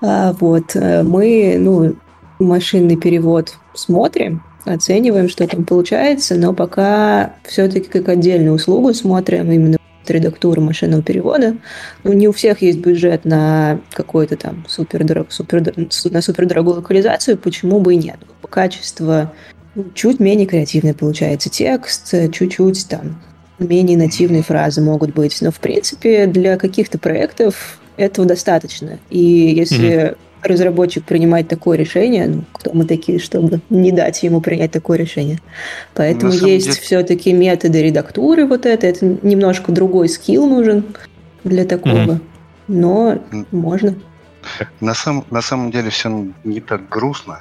А, вот, э, мы, ну, машинный перевод смотрим, оцениваем, что там получается, но пока все-таки как отдельную услугу смотрим именно редактуру машинного перевода. Ну, не у всех есть бюджет на какой-то там супер, супер, на супердорогую локализацию, почему бы и нет. Качество чуть менее креативный получается текст, чуть-чуть там менее нативные фразы могут быть, но в принципе для каких-то проектов этого достаточно. И если mm-hmm разработчик принимать такое решение, ну, кто мы такие, чтобы не дать ему принять такое решение. Поэтому есть деле... все-таки методы редактуры вот это, это немножко другой скилл нужен для такого, mm-hmm. но можно. На, сам, на самом деле все не так грустно.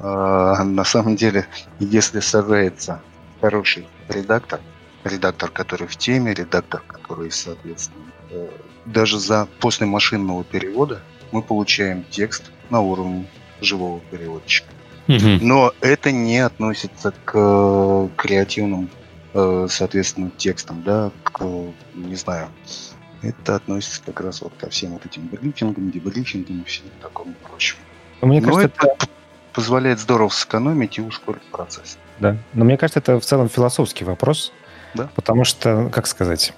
А, на самом деле, если сажается хороший редактор, редактор, который в теме, редактор, который, соответственно, э, даже за после машинного перевода мы получаем текст на уровне живого переводчика. Но это не относится к э, креативным, э, соответственно, текстам, да, к, не знаю, это относится как раз вот ко всем вот этим брифингам, дебрифингам и всему такому прочему. Но мне кажется, Но это, позволяет здорово сэкономить и ускорить процесс. Да, но мне кажется, это в целом философский вопрос, да? потому что, как сказать,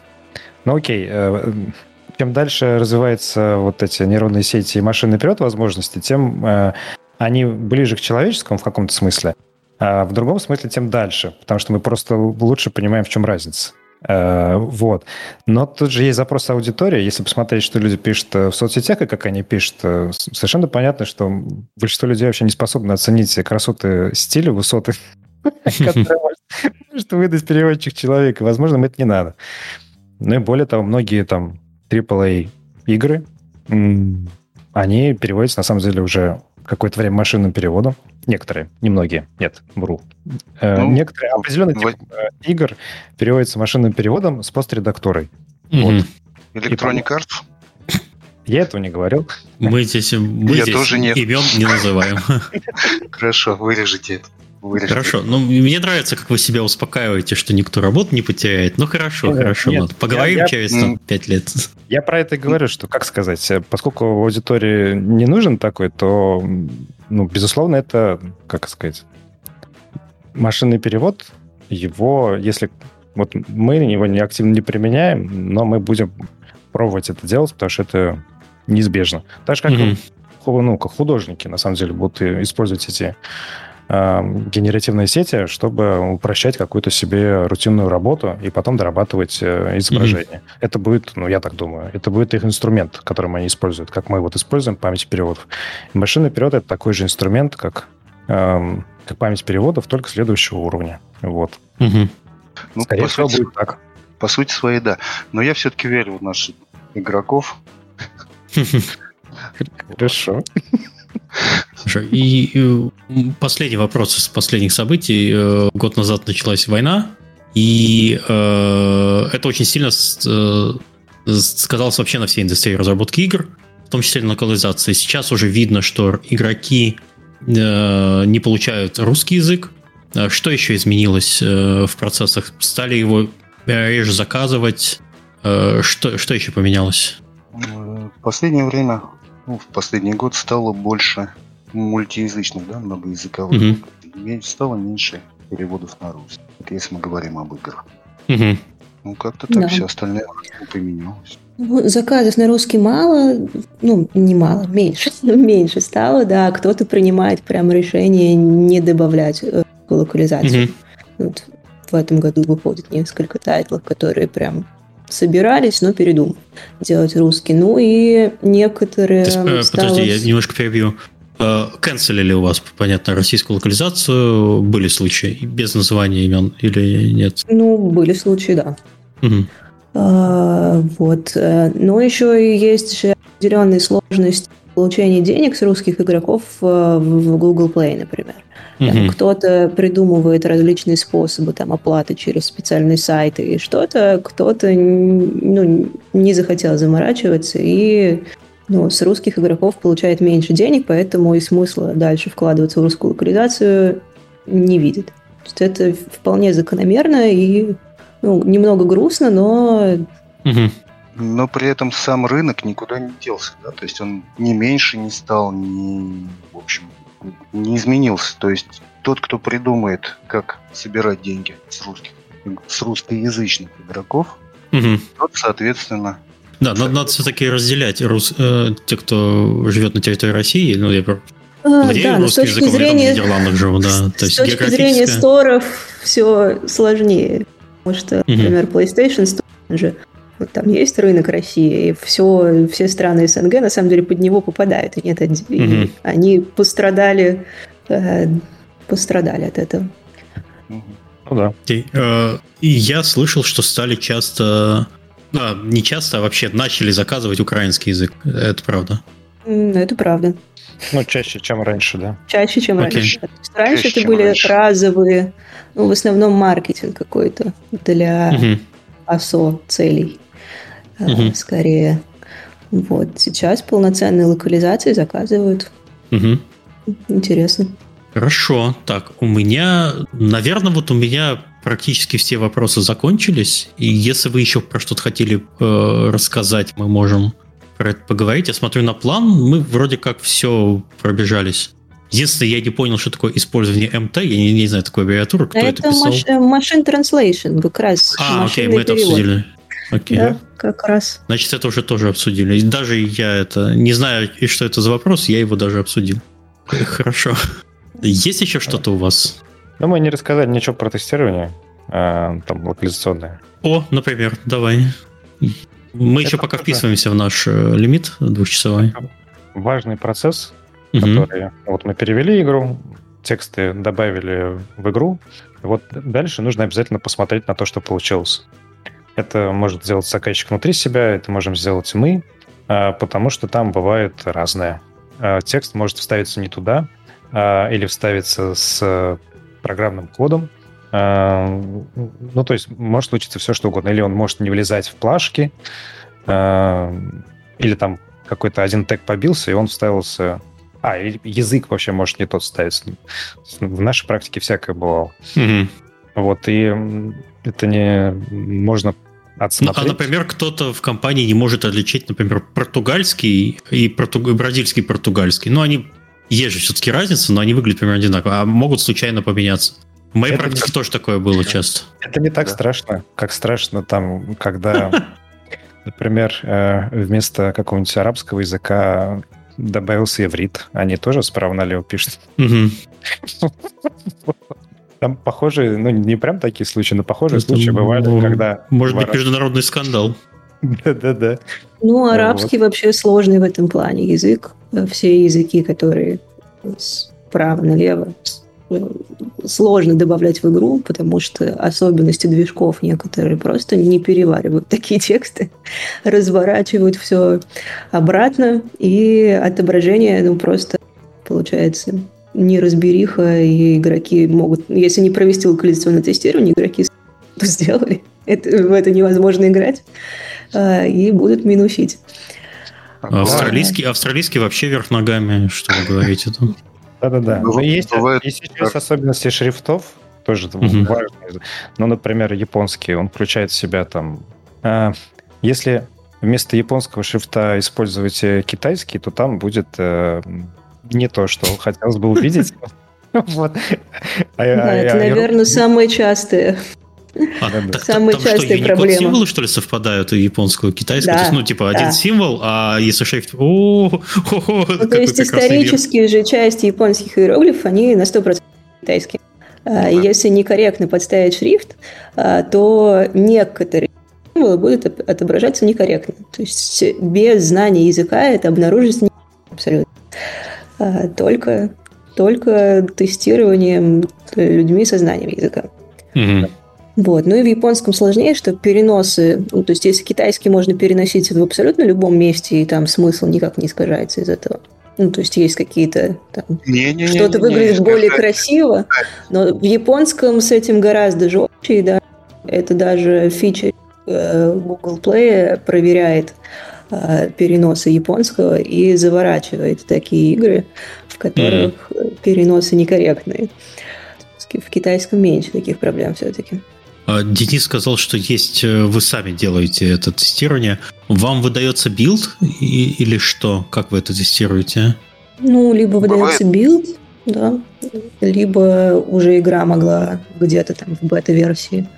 ну окей, э, чем дальше развиваются вот эти нейронные сети и машинный перевод возможности, тем э, они ближе к человеческому в каком-то смысле, а в другом смысле тем дальше, потому что мы просто лучше понимаем, в чем разница. Э, вот. Но тут же есть запрос аудитории. Если посмотреть, что люди пишут в соцсетях и как они пишут, совершенно понятно, что большинство людей вообще не способны оценить красоты стиля, высоты, может выдать переводчик человека. Возможно, им это не надо. Ну и более того, многие там AAA игры, они переводятся, на самом деле, уже какое-то время машинным переводом. Некоторые, немногие, нет, вру. Э, ну, Некоторые определенные тип э, игр переводятся машинным переводом с постредактурой. Mm-hmm. Вот. Electronic Arts? Я этого не говорил. Мы здесь, мы Я здесь тоже нет. имен не называем. Хорошо, вырежите это вырежете. Хорошо. Ну, мне нравится, как вы себя успокаиваете, что никто работу не потеряет. Ну, хорошо, нет, хорошо. Нет, ладно. Поговорим я, через там, 5 лет. Я про это и говорю, что, как сказать, поскольку в аудитории не нужен такой, то, ну, безусловно, это, как сказать, машинный перевод, его, если... Вот мы его не активно не применяем, но мы будем пробовать это делать, потому что это неизбежно. Так же, как, mm-hmm. ну, как художники, на самом деле, будут использовать эти генеративные сети, чтобы упрощать какую-то себе рутинную работу и потом дорабатывать э, изображение. Mm-hmm. Это будет, ну, я так думаю, это будет их инструмент, которым они используют, как мы вот используем память переводов. машинный перевод — это такой же инструмент, как, эм, как память переводов, только следующего уровня. Вот. Mm-hmm. Ну, Скорее всего, сути, будет так. По сути своей, да. Но я все-таки верю в наших игроков. Хорошо. И, последний вопрос из последних событий. Э, год назад началась война, и э, это очень сильно э, сказалось вообще на всей индустрии разработки игр, в том числе на локализации. Сейчас уже видно, что игроки не получают русский язык. Что еще изменилось в процессах? Стали его реже заказывать? Что, что еще поменялось? В последнее время ну, в последний год стало больше мультиязычных, да, многоязыковых. Mm-hmm. Стало меньше переводов на русский. Это если мы говорим об играх. Mm-hmm. Ну, как-то так да. все остальное поменялось. Ну, заказов на русский мало, ну, не мало, меньше, меньше стало, да. Кто-то принимает прям решение не добавлять э, локализацию. Mm-hmm. Вот в этом году выходит несколько тайтлов, которые прям собирались, но передумали делать русский. Ну и некоторые... Есть, э, стало... Подожди, я немножко перебью. Э, канцелили у вас, понятно, российскую локализацию? Были случаи без называния имен или нет? Ну, были случаи, да. Угу. А, вот. Э, но еще и есть определенные сложности получения денег с русских игроков в Google Play, например. Там Кто-то придумывает различные способы там, оплаты через специальные сайты и что-то, кто-то ну, не захотел заморачиваться и ну, с русских игроков получает меньше денег, поэтому и смысла дальше вкладываться в русскую локализацию не видит. То есть это вполне закономерно и ну, немного грустно, но... Но при этом сам рынок никуда не делся, да? То есть он ни меньше не стал, ни, в общем, не изменился. То есть тот, кто придумает, как собирать деньги с русских, с русскоязычных игроков, угу. тот, соответственно, да, надо, надо все-таки разделять рус, э, те, кто живет на территории России, ну, я а, да, но с точки зрения, я в Нидерландах живу, да. То с точки зрения сторов все сложнее. Потому что, например, PlayStation Store же вот там есть рынок России, и все, все страны СНГ на самом деле под него попадают. И нет, и они пострадали, э, пострадали от этого. Ну да. И, э, и я слышал, что стали часто, а, не часто, а вообще начали заказывать украинский язык. Это правда? Это правда. Ну, чаще, чем раньше, да. Чаще, чем okay. раньше. Раньше чаще, это были раньше. разовые, ну, в основном маркетинг какой-то для uh-huh. АСО целей uh-huh. скорее. Вот. Сейчас полноценные локализации заказывают. Uh-huh. Интересно. Хорошо. Так, у меня, наверное, вот у меня практически все вопросы закончились. И если вы еще про что-то хотели э, рассказать, мы можем про это поговорить. Я смотрю на план, мы вроде как все пробежались. Если я не понял, что такое использование МТ, я не, не знаю такой аббревиатуры, кто это, это писал. Маш, machine translation, как раз. А, окей, мы это обсудили. Окей. Да, как раз. Значит, это уже тоже обсудили. Даже я это не знаю, и что это за вопрос, я его даже обсудил. Хорошо. Есть еще что-то у вас? Ну, мы не рассказали ничего про тестирование, а, там, локализационное. О, например, давай. Мы это еще пока вписываемся в наш э, лимит двухчасовой. Важный процесс, угу. который... Вот мы перевели игру, тексты добавили в игру. Вот дальше нужно обязательно посмотреть на то, что получилось. Это может сделать заказчик внутри себя, это можем сделать мы, а, потому что там бывает разное. А, текст может вставиться не туда, или вставиться с программным кодом, ну, то есть может случиться все, что угодно. Или он может не влезать в плашки, или там какой-то один тег побился, и он вставился... А, язык вообще может не тот ставиться. В нашей практике всякое бывало. Угу. Вот, и это не можно отсмотреть. Ну, а, например, кто-то в компании не может отличить, например, португальский и, португ... бразильский португальский. Ну, они есть же все-таки разница, но они выглядят примерно одинаково, а могут случайно поменяться. В моей это практике не... тоже такое было часто. Это не так да. страшно, как страшно там, когда, например, э, вместо какого-нибудь арабского языка добавился иврит. Они тоже справа налево пишут. Там похожие, ну не прям такие случаи, но похожие случаи бывали, ну, когда... Может быть, международный скандал. Да-да-да. Ну, арабский вообще сложный в этом плане язык. Все языки, которые справа налево, сложно добавлять в игру, потому что особенности движков некоторые просто не переваривают такие тексты, разворачивают все обратно, и отображение, ну, просто получается неразбериха, и игроки могут, если не провести локализационное тестирование, игроки это сделали, это, в это невозможно играть, а, и будут минусить. Австралийский, австралийский вообще вверх ногами, что вы говорите там. Да-да-да. Ну, есть, бывает, есть сейчас особенности шрифтов, тоже угу. важные. Ну, например, японский, он включает в себя там... Э, если вместо японского шрифта использовать китайский, то там будет э, не то, что хотелось бы увидеть. Вот. А да, а это, наверное, самое частое. А, так, Самые там частые что, проблемы. символы, что ли, совпадают у японского и китайского? Да, то есть, ну, типа, да. один символ, а если шрифт... О, о, о, ну, то есть, исторические же части японских иероглифов, они на 100% китайские. Да. Если некорректно подставить шрифт, а, то некоторые символы будут отображаться некорректно. То есть, без знания языка это обнаружить не абсолютно. А, только, только тестированием людьми со знанием языка. Угу. Вот. Ну и в японском сложнее, что переносы, ну, то есть если китайский можно переносить в абсолютно любом месте, и там смысл никак не искажается из этого. Ну, то есть есть какие-то там... Что-то выглядит не, более красиво, но в японском с этим гораздо жестче, да. Это даже фича э, Google Play проверяет э, переносы японского и заворачивает такие игры, в которых mm. переносы некорректные. В китайском меньше таких проблем все-таки. А, Денис сказал, что есть, э, вы сами делаете это тестирование. Вам выдается build или что? Как вы это тестируете? Ну, либо выдается build, Да. Либо уже игра могла где-то там в бета-версии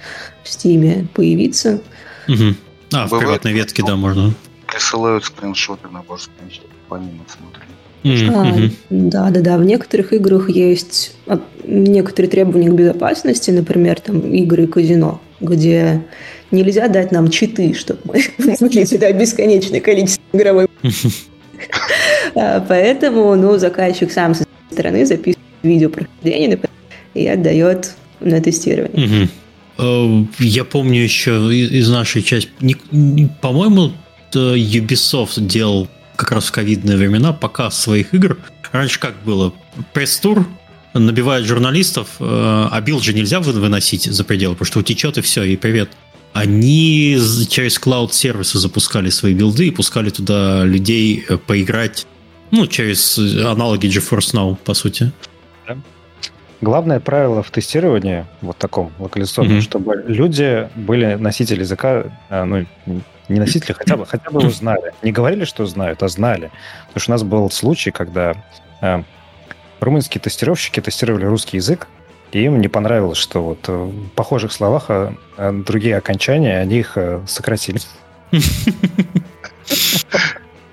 в Steam появиться. Угу. А, в приватной ветке, да, можно. Присылают скриншоты, набор скриншотов, по ним смотрели. А, да, да, да. В некоторых играх есть а, некоторые требования к безопасности, например, там игры казино, где нельзя дать нам читы, чтобы мы смогли сюда бесконечное количество игровой. А, поэтому, ну, заказчик сам со стороны записывает видео прохождения и отдает на тестирование. Э, я помню еще из нашей части, по-моему, Ubisoft делал как раз в ковидные времена показ своих игр. Раньше как было? Пресс-тур, набивают журналистов, э, а build же нельзя выносить за пределы, потому что утечет и все, и привет. Они через клауд-сервисы запускали свои билды и пускали туда людей э, поиграть, ну, через аналоги GeForce Now, по сути. Главное правило в тестировании, вот таком локализационном, mm-hmm. чтобы люди были носители языка, э, ну, не носители, хотя бы, хотя бы его знали. Не говорили, что знают, а знали. Потому что у нас был случай, когда э, румынские тестировщики тестировали русский язык, и им не понравилось, что вот в похожих словах а, а другие окончания, они их э, сократили.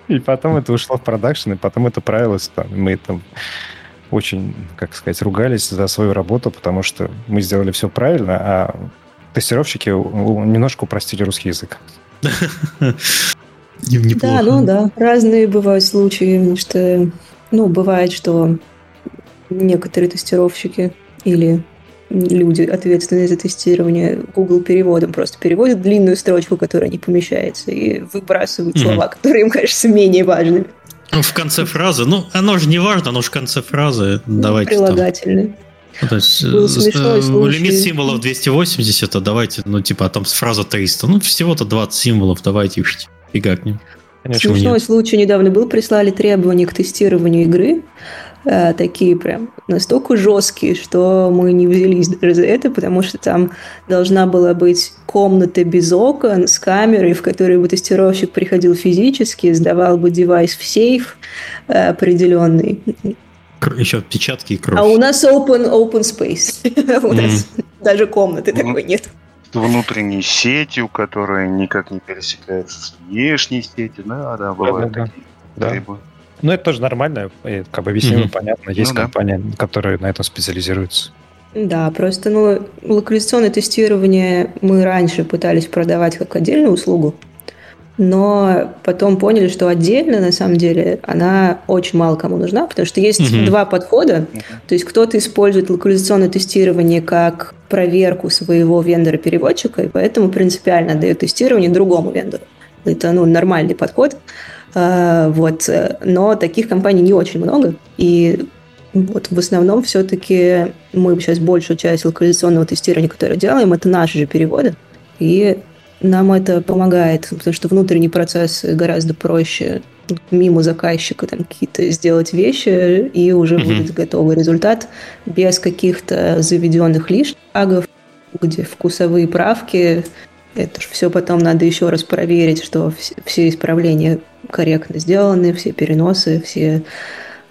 И потом это ушло в продакшн, и потом это правилось. Мы там очень, как сказать, ругались за свою работу, потому что мы сделали все правильно, а тестировщики немножко упростили русский язык. Да, ну да, разные бывают случаи, что, ну, бывает, что некоторые тестировщики или люди, ответственные за тестирование, Google переводом просто переводят длинную строчку, которая не помещается, и выбрасывают mm-hmm. слова, которые им кажутся менее важными. Ну, в конце фразы. Ну, оно же не важно, оно же в конце фразы. Ну, Давайте прилагательные. Там. Ну, то есть Был э, лимит символов 280, а давайте, ну, типа, а там фраза 300. Ну, всего-то 20 символов, давайте фигакнем. Конечно, Смешной нет. случай недавно был, прислали требования к тестированию игры, э, такие прям настолько жесткие, что мы не взялись даже за это, потому что там должна была быть комната без окон с камерой, в которой бы тестировщик приходил физически, сдавал бы девайс в сейф э, определенный, еще отпечатки и кровь. А у нас open, open space. у нас даже комнаты такой нет. Внутренней сетью, которая никак не пересекается с внешней сетью. Да, да, бывают такие да. Ну, это тоже нормально, как бы объяснимо, понятно. Есть ну, компания, да. которые на этом специализируются. Да, просто ну, локализационное тестирование мы раньше пытались продавать как отдельную услугу но потом поняли, что отдельно, на самом деле, она очень мало кому нужна, потому что есть угу. два подхода. То есть кто-то использует локализационное тестирование как проверку своего вендора-переводчика, и поэтому принципиально дает тестирование другому вендору. Это ну, нормальный подход. А, вот. Но таких компаний не очень много, и вот в основном все-таки мы сейчас большую часть локализационного тестирования, которое делаем, это наши же переводы. И нам это помогает, потому что внутренний процесс гораздо проще мимо заказчика там какие-то сделать вещи, и уже mm-hmm. будет готовый результат без каких-то заведенных лишних шагов, где вкусовые правки. Это же все потом надо еще раз проверить, что все исправления корректно сделаны, все переносы, все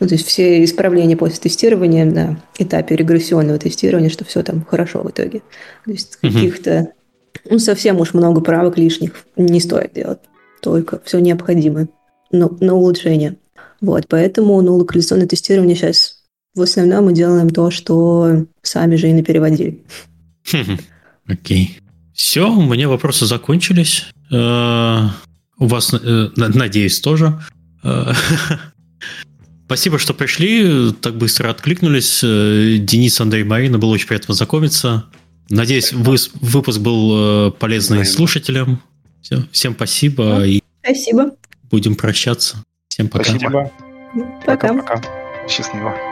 ну, то есть все исправления после тестирования на этапе регрессионного тестирования, что все там хорошо в итоге. То есть mm-hmm. каких-то ну, совсем уж много правок лишних не стоит делать. Только все необходимое на, на улучшение. Вот, поэтому, ну, локализационное тестирование сейчас в основном мы делаем то, что сами же и напереводили. Окей. Все, у меня вопросы закончились. Э, у вас, э, надеюсь, тоже. Э, спасибо, что пришли, так быстро откликнулись. Денис, Андрей, Марина, было очень приятно познакомиться. Надеюсь, вы, выпуск был э, полезный слушателям. Все, всем спасибо. И спасибо. Будем прощаться. Всем пока. Спасибо. Пока. Пока. Счастливо.